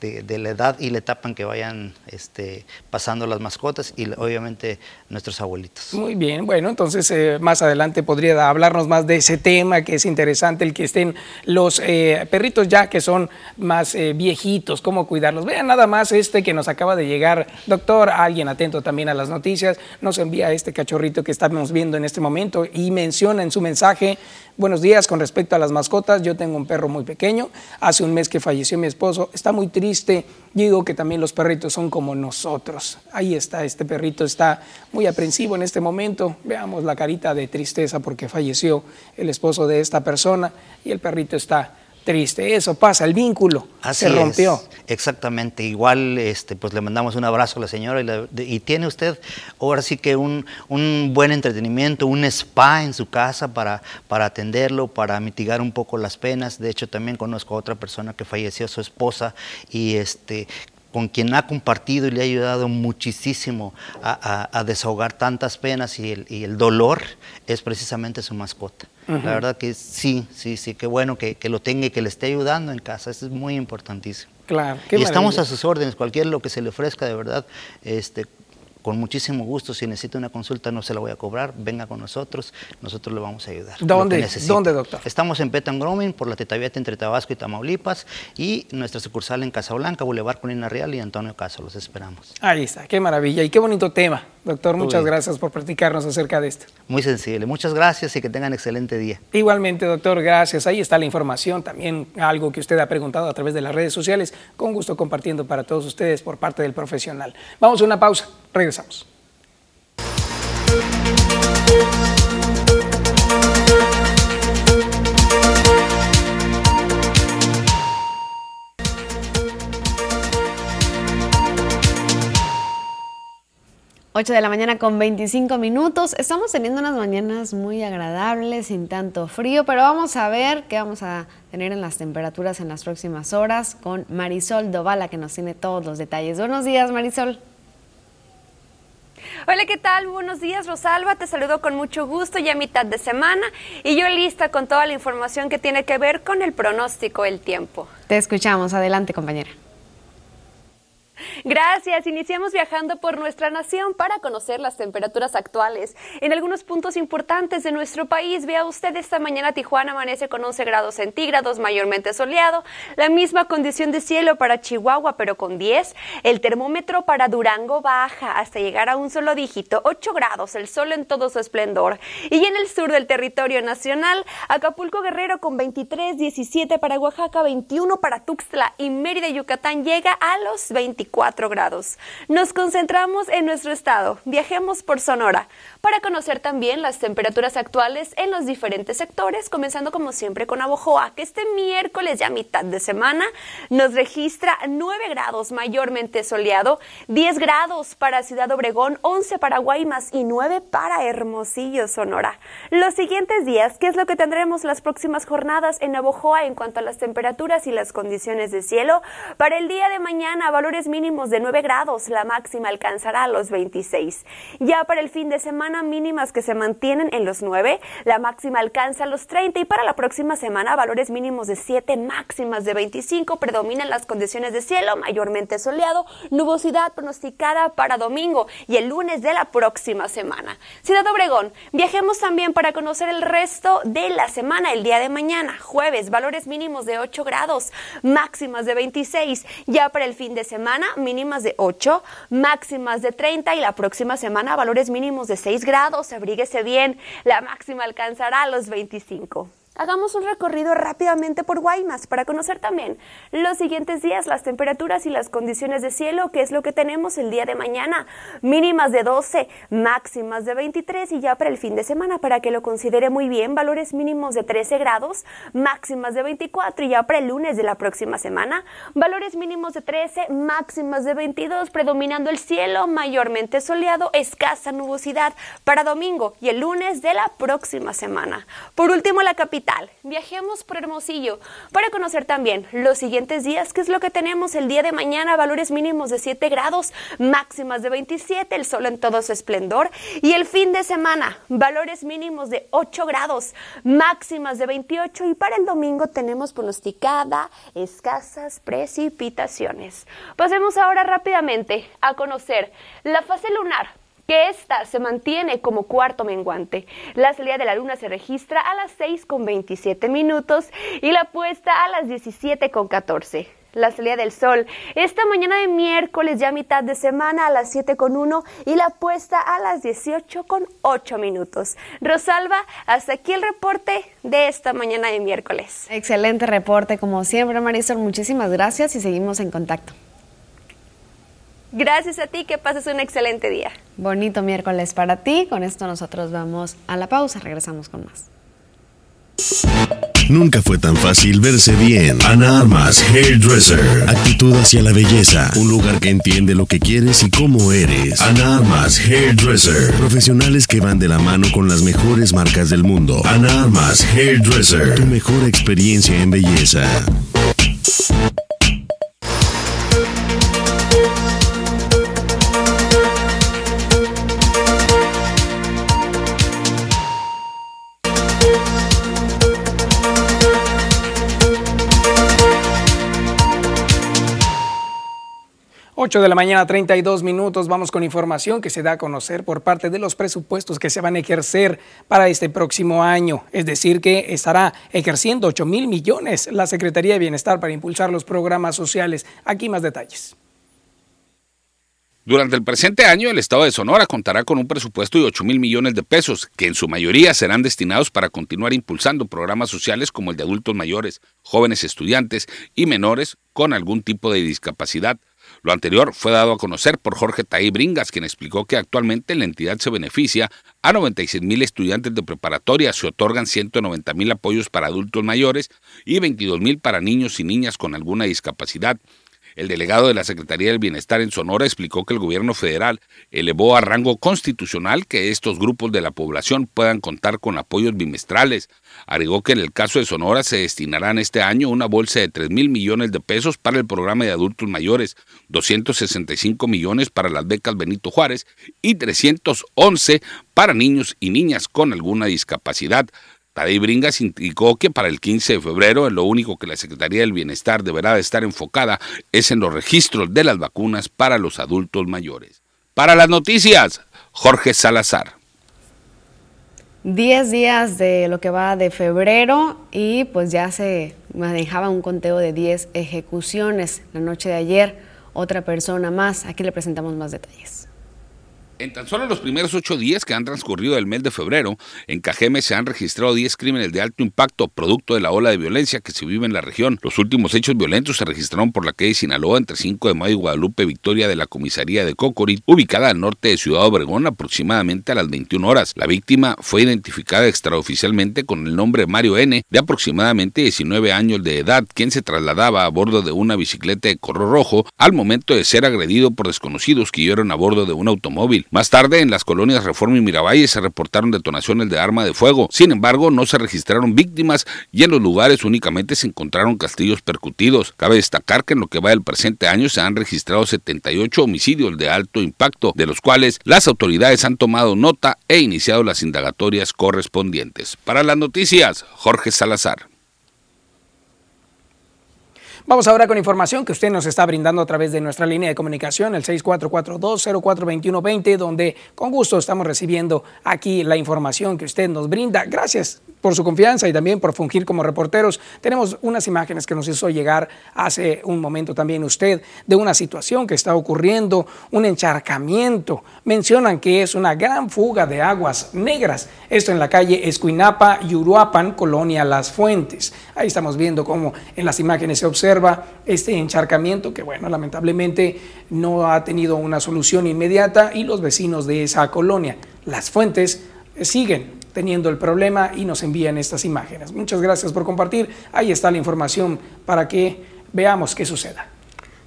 de, la edad y la etapa en que vayan este, pasando las mascotas y obviamente nuestros abuelitos. Muy bien, bueno, entonces eh, más adelante podría hablarnos más de ese tema que es interesante, el que estén los eh, perritos ya que son más eh, viejitos, cómo cuidarlos. Vean nada más este que nos acaba de llegar, doctor, alguien atento también a las noticias, nos envía este cachorrito que estamos viendo en este momento y menciona en su mensaje, buenos días, con respecto a las mascotas, yo tengo un perro muy pequeño, hace un mes que falleció mi esposo, está muy triste. digo que también los perritos son como nosotros. Ahí está, este perrito está muy aprensivo en este momento. Veamos la carita de tristeza porque falleció el esposo de esta persona y el perrito está triste. Eso pasa, el vínculo se rompió. Exactamente. Igual, este, pues le mandamos un abrazo a la señora y, tiene usted ahora sí que un, buen entretenimiento, un spa en su casa para, para atenderlo, para mitigar un poco las penas. De hecho, también conozco a otra persona que falleció, su esposa, y este con quien ha compartido y le ha ayudado muchísimo a, desahogar tantas penas y el, y el dolor, es precisamente su mascota. La verdad que sí, sí, sí, qué bueno que, que, lo tenga y que le esté ayudando en casa, eso es muy importantísimo. Claro. y estamos a sus órdenes, cualquier lo que se le ofrezca, de verdad, este, con muchísimo gusto. Si necesita una consulta, no se la voy a cobrar. Venga con nosotros, nosotros le vamos a ayudar. ¿Dónde, ¿Dónde doctor? Estamos en Petan Grooming, por la Tetaviata entre Tabasco y Tamaulipas, y nuestra sucursal en Casablanca, Boulevard Colina Real y Antonio Caso. Los esperamos. Ahí está, qué maravilla y qué bonito tema. Doctor, muchas gracias por platicarnos acerca de esto. Muy sensible, muchas gracias y que tengan excelente día. Igualmente, doctor, gracias. Ahí está la información, también algo que usted ha preguntado a través de las redes sociales. Con gusto compartiendo para todos ustedes por parte del profesional. Vamos a una pausa, regresamos. 8 de la mañana con 25 minutos. Estamos teniendo unas mañanas muy agradables, sin tanto frío, pero vamos a ver qué vamos a tener en las temperaturas en las próximas horas con Marisol Dovala, que nos tiene todos los detalles. Buenos días, Marisol. Hola, ¿qué tal? Buenos días, Rosalba. Te saludo con mucho gusto ya mitad de semana y yo lista con toda la información que tiene que ver con el pronóstico del tiempo. Te escuchamos. Adelante, compañera. Gracias. Iniciamos viajando por nuestra nación para conocer las temperaturas actuales. En algunos puntos importantes de nuestro país, vea usted esta mañana Tijuana amanece con 11 grados centígrados, mayormente soleado. La misma condición de cielo para Chihuahua, pero con 10. El termómetro para Durango baja hasta llegar a un solo dígito, 8 grados, el sol en todo su esplendor. Y en el sur del territorio nacional, Acapulco Guerrero con 23, 17 para Oaxaca, 21 para Tuxtla y Mérida, Yucatán llega a los 24 grados. Nos concentramos en nuestro estado. Viajemos por Sonora para conocer también las temperaturas actuales en los diferentes sectores, comenzando como siempre con Abojoa, que este miércoles ya mitad de semana nos registra 9 grados mayormente soleado, 10 grados para Ciudad Obregón, 11 para Guaymas y 9 para Hermosillo, Sonora. Los siguientes días, ¿qué es lo que tendremos las próximas jornadas en Abojoa en cuanto a las temperaturas y las condiciones de cielo? Para el día de mañana, valores mínimos de 9 grados, la máxima alcanzará los 26. Ya para el fin de semana, mínimas que se mantienen en los 9, la máxima alcanza los 30 y para la próxima semana valores mínimos de 7, máximas de 25, predominan las condiciones de cielo mayormente soleado, nubosidad pronosticada para domingo y el lunes de la próxima semana. Ciudad Obregón, viajemos también para conocer el resto de la semana, el día de mañana, jueves, valores mínimos de 8 grados, máximas de 26, ya para el fin de semana, mínimas de 8, máximas de 30 y la próxima semana valores mínimos de 6 grados, abríguese bien, la máxima alcanzará los 25 hagamos un recorrido rápidamente por Guaymas para conocer también los siguientes días, las temperaturas y las condiciones de cielo, que es lo que tenemos el día de mañana. Mínimas de 12, máximas de 23 y ya para el fin de semana, para que lo considere muy bien, valores mínimos de 13 grados, máximas de 24 y ya para el lunes de la próxima semana, valores mínimos de 13, máximas de 22, predominando el cielo mayormente soleado, escasa nubosidad para domingo y el lunes de la próxima semana. Por último, la capital Viajemos por Hermosillo para conocer también los siguientes días, qué es lo que tenemos el día de mañana, valores mínimos de 7 grados, máximas de 27, el sol en todo su esplendor. Y el fin de semana, valores mínimos de 8 grados, máximas de 28. Y para el domingo tenemos pronosticada escasas precipitaciones. Pasemos ahora rápidamente a conocer la fase lunar que esta se mantiene como cuarto menguante. La salida de la luna se registra a las 6 con 27 minutos y la puesta a las 17 con 14 la salida del sol. Esta mañana de miércoles, ya mitad de semana, a las 7 con 1 y la puesta a las 18 con 8 minutos. Rosalba, hasta aquí el reporte de esta mañana de miércoles. Excelente reporte, como siempre, Marisol. Muchísimas gracias y seguimos en contacto. Gracias a ti, que pases un excelente día. Bonito miércoles para ti. Con esto nosotros vamos a la pausa. Regresamos con más. Nunca fue tan fácil verse bien. Ana Armas Hairdresser. Actitud hacia la belleza. Un lugar que entiende lo que quieres y cómo eres. Ana Armas Hairdresser. Profesionales que van de la mano con las mejores marcas del mundo. Ana Armas Hairdresser. Tu mejor experiencia en belleza. 8 de la mañana, 32 minutos. Vamos con información que se da a conocer por parte de los presupuestos que se van a ejercer para este próximo año. Es decir, que estará ejerciendo 8 mil millones la Secretaría de Bienestar para impulsar los programas sociales. Aquí más detalles. Durante el presente año, el Estado de Sonora contará con un presupuesto de 8 mil millones de pesos, que en su mayoría serán destinados para continuar impulsando programas sociales como el de adultos mayores, jóvenes estudiantes y menores con algún tipo de discapacidad, lo anterior fue dado a conocer por Jorge Taí Bringas, quien explicó que actualmente la entidad se beneficia a 96 mil estudiantes de preparatoria, se otorgan 190 mil apoyos para adultos mayores y 22 mil para niños y niñas con alguna discapacidad. El delegado de la Secretaría del Bienestar en Sonora explicó que el gobierno federal elevó a rango constitucional que estos grupos de la población puedan contar con apoyos bimestrales. Agregó que en el caso de Sonora se destinarán este año una bolsa de 3 mil millones de pesos para el programa de adultos mayores, 265 millones para las becas Benito Juárez y 311 para niños y niñas con alguna discapacidad. Tadei Bringas indicó que para el 15 de febrero lo único que la Secretaría del Bienestar deberá de estar enfocada es en los registros de las vacunas para los adultos mayores. Para las noticias, Jorge Salazar. Diez días de lo que va de febrero y pues ya se manejaba un conteo de 10 ejecuciones. La noche de ayer, otra persona más. Aquí le presentamos más detalles. En tan solo los primeros ocho días que han transcurrido del mes de febrero, en Cajeme se han registrado 10 crímenes de alto impacto producto de la ola de violencia que se vive en la región. Los últimos hechos violentos se registraron por la calle Sinaloa entre 5 de mayo y Guadalupe Victoria de la comisaría de Cocorit, ubicada al norte de Ciudad Obregón aproximadamente a las 21 horas. La víctima fue identificada extraoficialmente con el nombre Mario N, de aproximadamente 19 años de edad, quien se trasladaba a bordo de una bicicleta de color rojo al momento de ser agredido por desconocidos que iban a bordo de un automóvil. Más tarde, en las colonias Reforma y Miravalle se reportaron detonaciones de arma de fuego. Sin embargo, no se registraron víctimas y en los lugares únicamente se encontraron castillos percutidos. Cabe destacar que en lo que va del presente año se han registrado 78 homicidios de alto impacto, de los cuales las autoridades han tomado nota e iniciado las indagatorias correspondientes. Para las noticias, Jorge Salazar. Vamos ahora con información que usted nos está brindando a través de nuestra línea de comunicación, el 6442-042120, donde con gusto estamos recibiendo aquí la información que usted nos brinda. Gracias por su confianza y también por fungir como reporteros. Tenemos unas imágenes que nos hizo llegar hace un momento también usted de una situación que está ocurriendo, un encharcamiento. Mencionan que es una gran fuga de aguas negras. Esto en la calle Escuinapa y Uruapan, Colonia Las Fuentes. Ahí estamos viendo cómo en las imágenes se observa este encharcamiento que, bueno, lamentablemente no ha tenido una solución inmediata y los vecinos de esa colonia, Las Fuentes, siguen teniendo el problema y nos envían estas imágenes. Muchas gracias por compartir. Ahí está la información para que veamos qué suceda.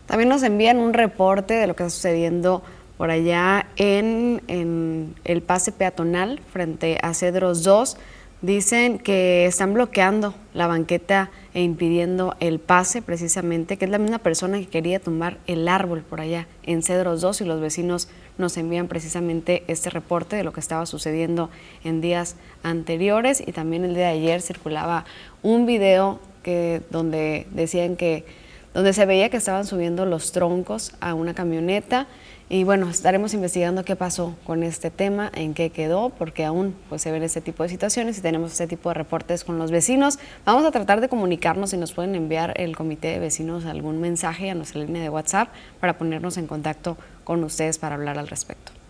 También nos envían un reporte de lo que está sucediendo por allá en, en el pase peatonal frente a Cedros 2. Dicen que están bloqueando la banqueta e impidiendo el pase precisamente, que es la misma persona que quería tumbar el árbol por allá en Cedros 2 y los vecinos nos envían precisamente este reporte de lo que estaba sucediendo en días anteriores. Y también el día de ayer circulaba un video que, donde decían que, donde se veía que estaban subiendo los troncos a una camioneta y bueno, estaremos investigando qué pasó con este tema, en qué quedó, porque aún pues, se ven este tipo de situaciones y tenemos este tipo de reportes con los vecinos. Vamos a tratar de comunicarnos si nos pueden enviar el comité de vecinos algún mensaje a nuestra línea de WhatsApp para ponernos en contacto con ustedes para hablar al respecto.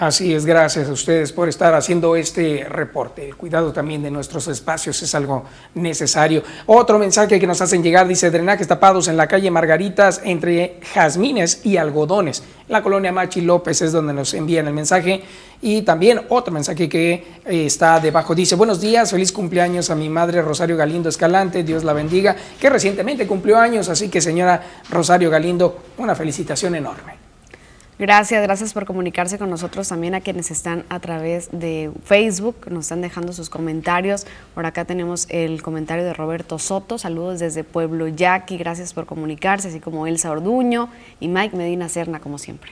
Así es, gracias a ustedes por estar haciendo este reporte. El cuidado también de nuestros espacios es algo necesario. Otro mensaje que nos hacen llegar dice drenajes tapados en la calle Margaritas entre jazmines y algodones. La colonia Machi López es donde nos envían el mensaje. Y también otro mensaje que eh, está debajo dice, buenos días, feliz cumpleaños a mi madre Rosario Galindo Escalante, Dios la bendiga, que recientemente cumplió años, así que señora Rosario Galindo, una felicitación enorme. Gracias, gracias por comunicarse con nosotros también a quienes están a través de Facebook, nos están dejando sus comentarios. Por acá tenemos el comentario de Roberto Soto, saludos desde Pueblo Yaqui, gracias por comunicarse, así como Elsa Orduño y Mike Medina Serna, como siempre.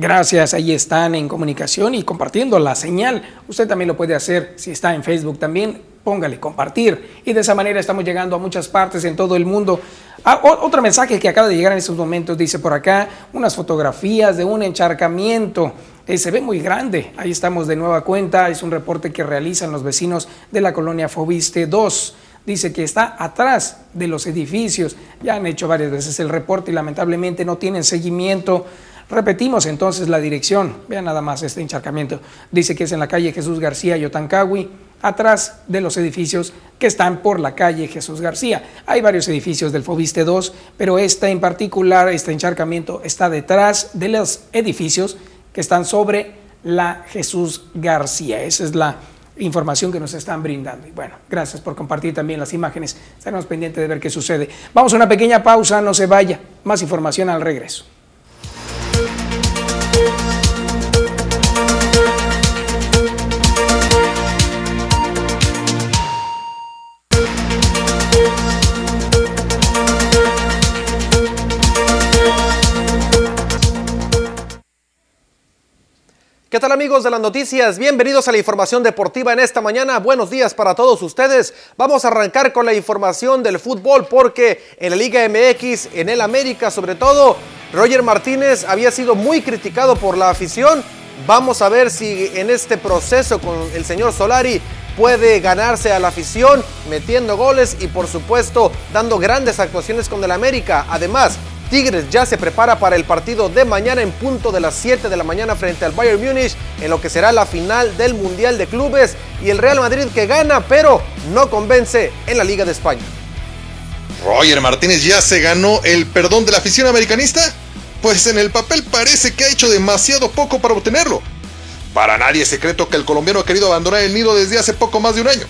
Gracias, ahí están en comunicación y compartiendo la señal. Usted también lo puede hacer si está en Facebook también, póngale compartir y de esa manera estamos llegando a muchas partes en todo el mundo. Ah, otro mensaje que acaba de llegar en estos momentos dice por acá unas fotografías de un encharcamiento. Eh, se ve muy grande. Ahí estamos de nueva cuenta. Es un reporte que realizan los vecinos de la colonia Fobiste 2 dice que está atrás de los edificios. Ya han hecho varias veces el reporte y lamentablemente no tienen seguimiento. Repetimos entonces la dirección. Vean nada más este encharcamiento. Dice que es en la calle Jesús García, Yotancawi atrás de los edificios que están por la calle Jesús García. Hay varios edificios del Fobiste 2, pero este en particular, este encharcamiento está detrás de los edificios que están sobre la Jesús García. Esa es la información que nos están brindando. Y bueno, gracias por compartir también las imágenes. Estaremos pendientes de ver qué sucede. Vamos a una pequeña pausa, no se vaya. Más información al regreso. ¿Qué tal amigos de las noticias? Bienvenidos a la información deportiva en esta mañana. Buenos días para todos ustedes. Vamos a arrancar con la información del fútbol porque en la Liga MX, en el América sobre todo, Roger Martínez había sido muy criticado por la afición. Vamos a ver si en este proceso con el señor Solari puede ganarse a la afición metiendo goles y por supuesto dando grandes actuaciones con el América. Además, Tigres ya se prepara para el partido de mañana en punto de las 7 de la mañana frente al Bayern Múnich en lo que será la final del Mundial de Clubes y el Real Madrid que gana pero no convence en la Liga de España. Roger Martínez ya se ganó el perdón de la afición americanista, pues en el papel parece que ha hecho demasiado poco para obtenerlo. Para nadie es secreto que el colombiano ha querido abandonar el nido desde hace poco más de un año.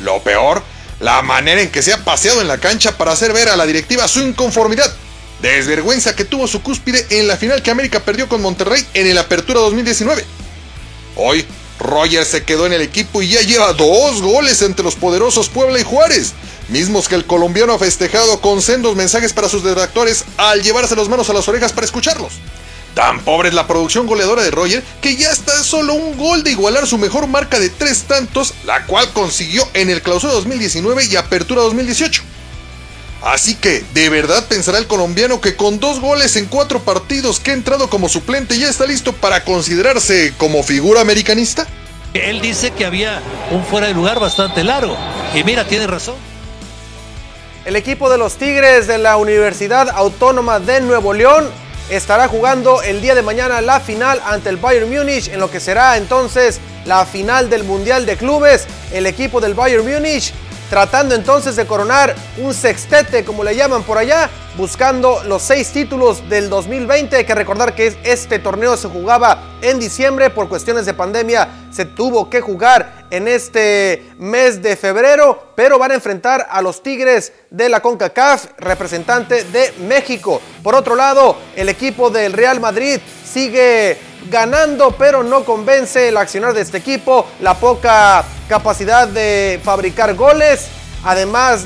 Lo peor, la manera en que se ha paseado en la cancha para hacer ver a la directiva su inconformidad Desvergüenza que tuvo su cúspide en la final que América perdió con Monterrey en el Apertura 2019. Hoy, Roger se quedó en el equipo y ya lleva dos goles entre los poderosos Puebla y Juárez, mismos que el colombiano ha festejado con sendos mensajes para sus detractores al llevarse las manos a las orejas para escucharlos. Tan pobre es la producción goleadora de Roger que ya está solo un gol de igualar su mejor marca de tres tantos, la cual consiguió en el Clausura 2019 y Apertura 2018. Así que, ¿de verdad pensará el colombiano que con dos goles en cuatro partidos que ha entrado como suplente ya está listo para considerarse como figura americanista? Él dice que había un fuera de lugar bastante largo. Y mira, tiene razón. El equipo de los Tigres de la Universidad Autónoma de Nuevo León estará jugando el día de mañana la final ante el Bayern Múnich en lo que será entonces la final del Mundial de Clubes. El equipo del Bayern Múnich tratando entonces de coronar un sextete, como le llaman por allá, buscando los seis títulos del 2020. Hay que recordar que este torneo se jugaba en diciembre por cuestiones de pandemia, se tuvo que jugar en este mes de febrero, pero van a enfrentar a los Tigres de la CONCACAF, representante de México. Por otro lado, el equipo del Real Madrid sigue ganando, pero no convence el accionar de este equipo, la poca capacidad de fabricar goles, además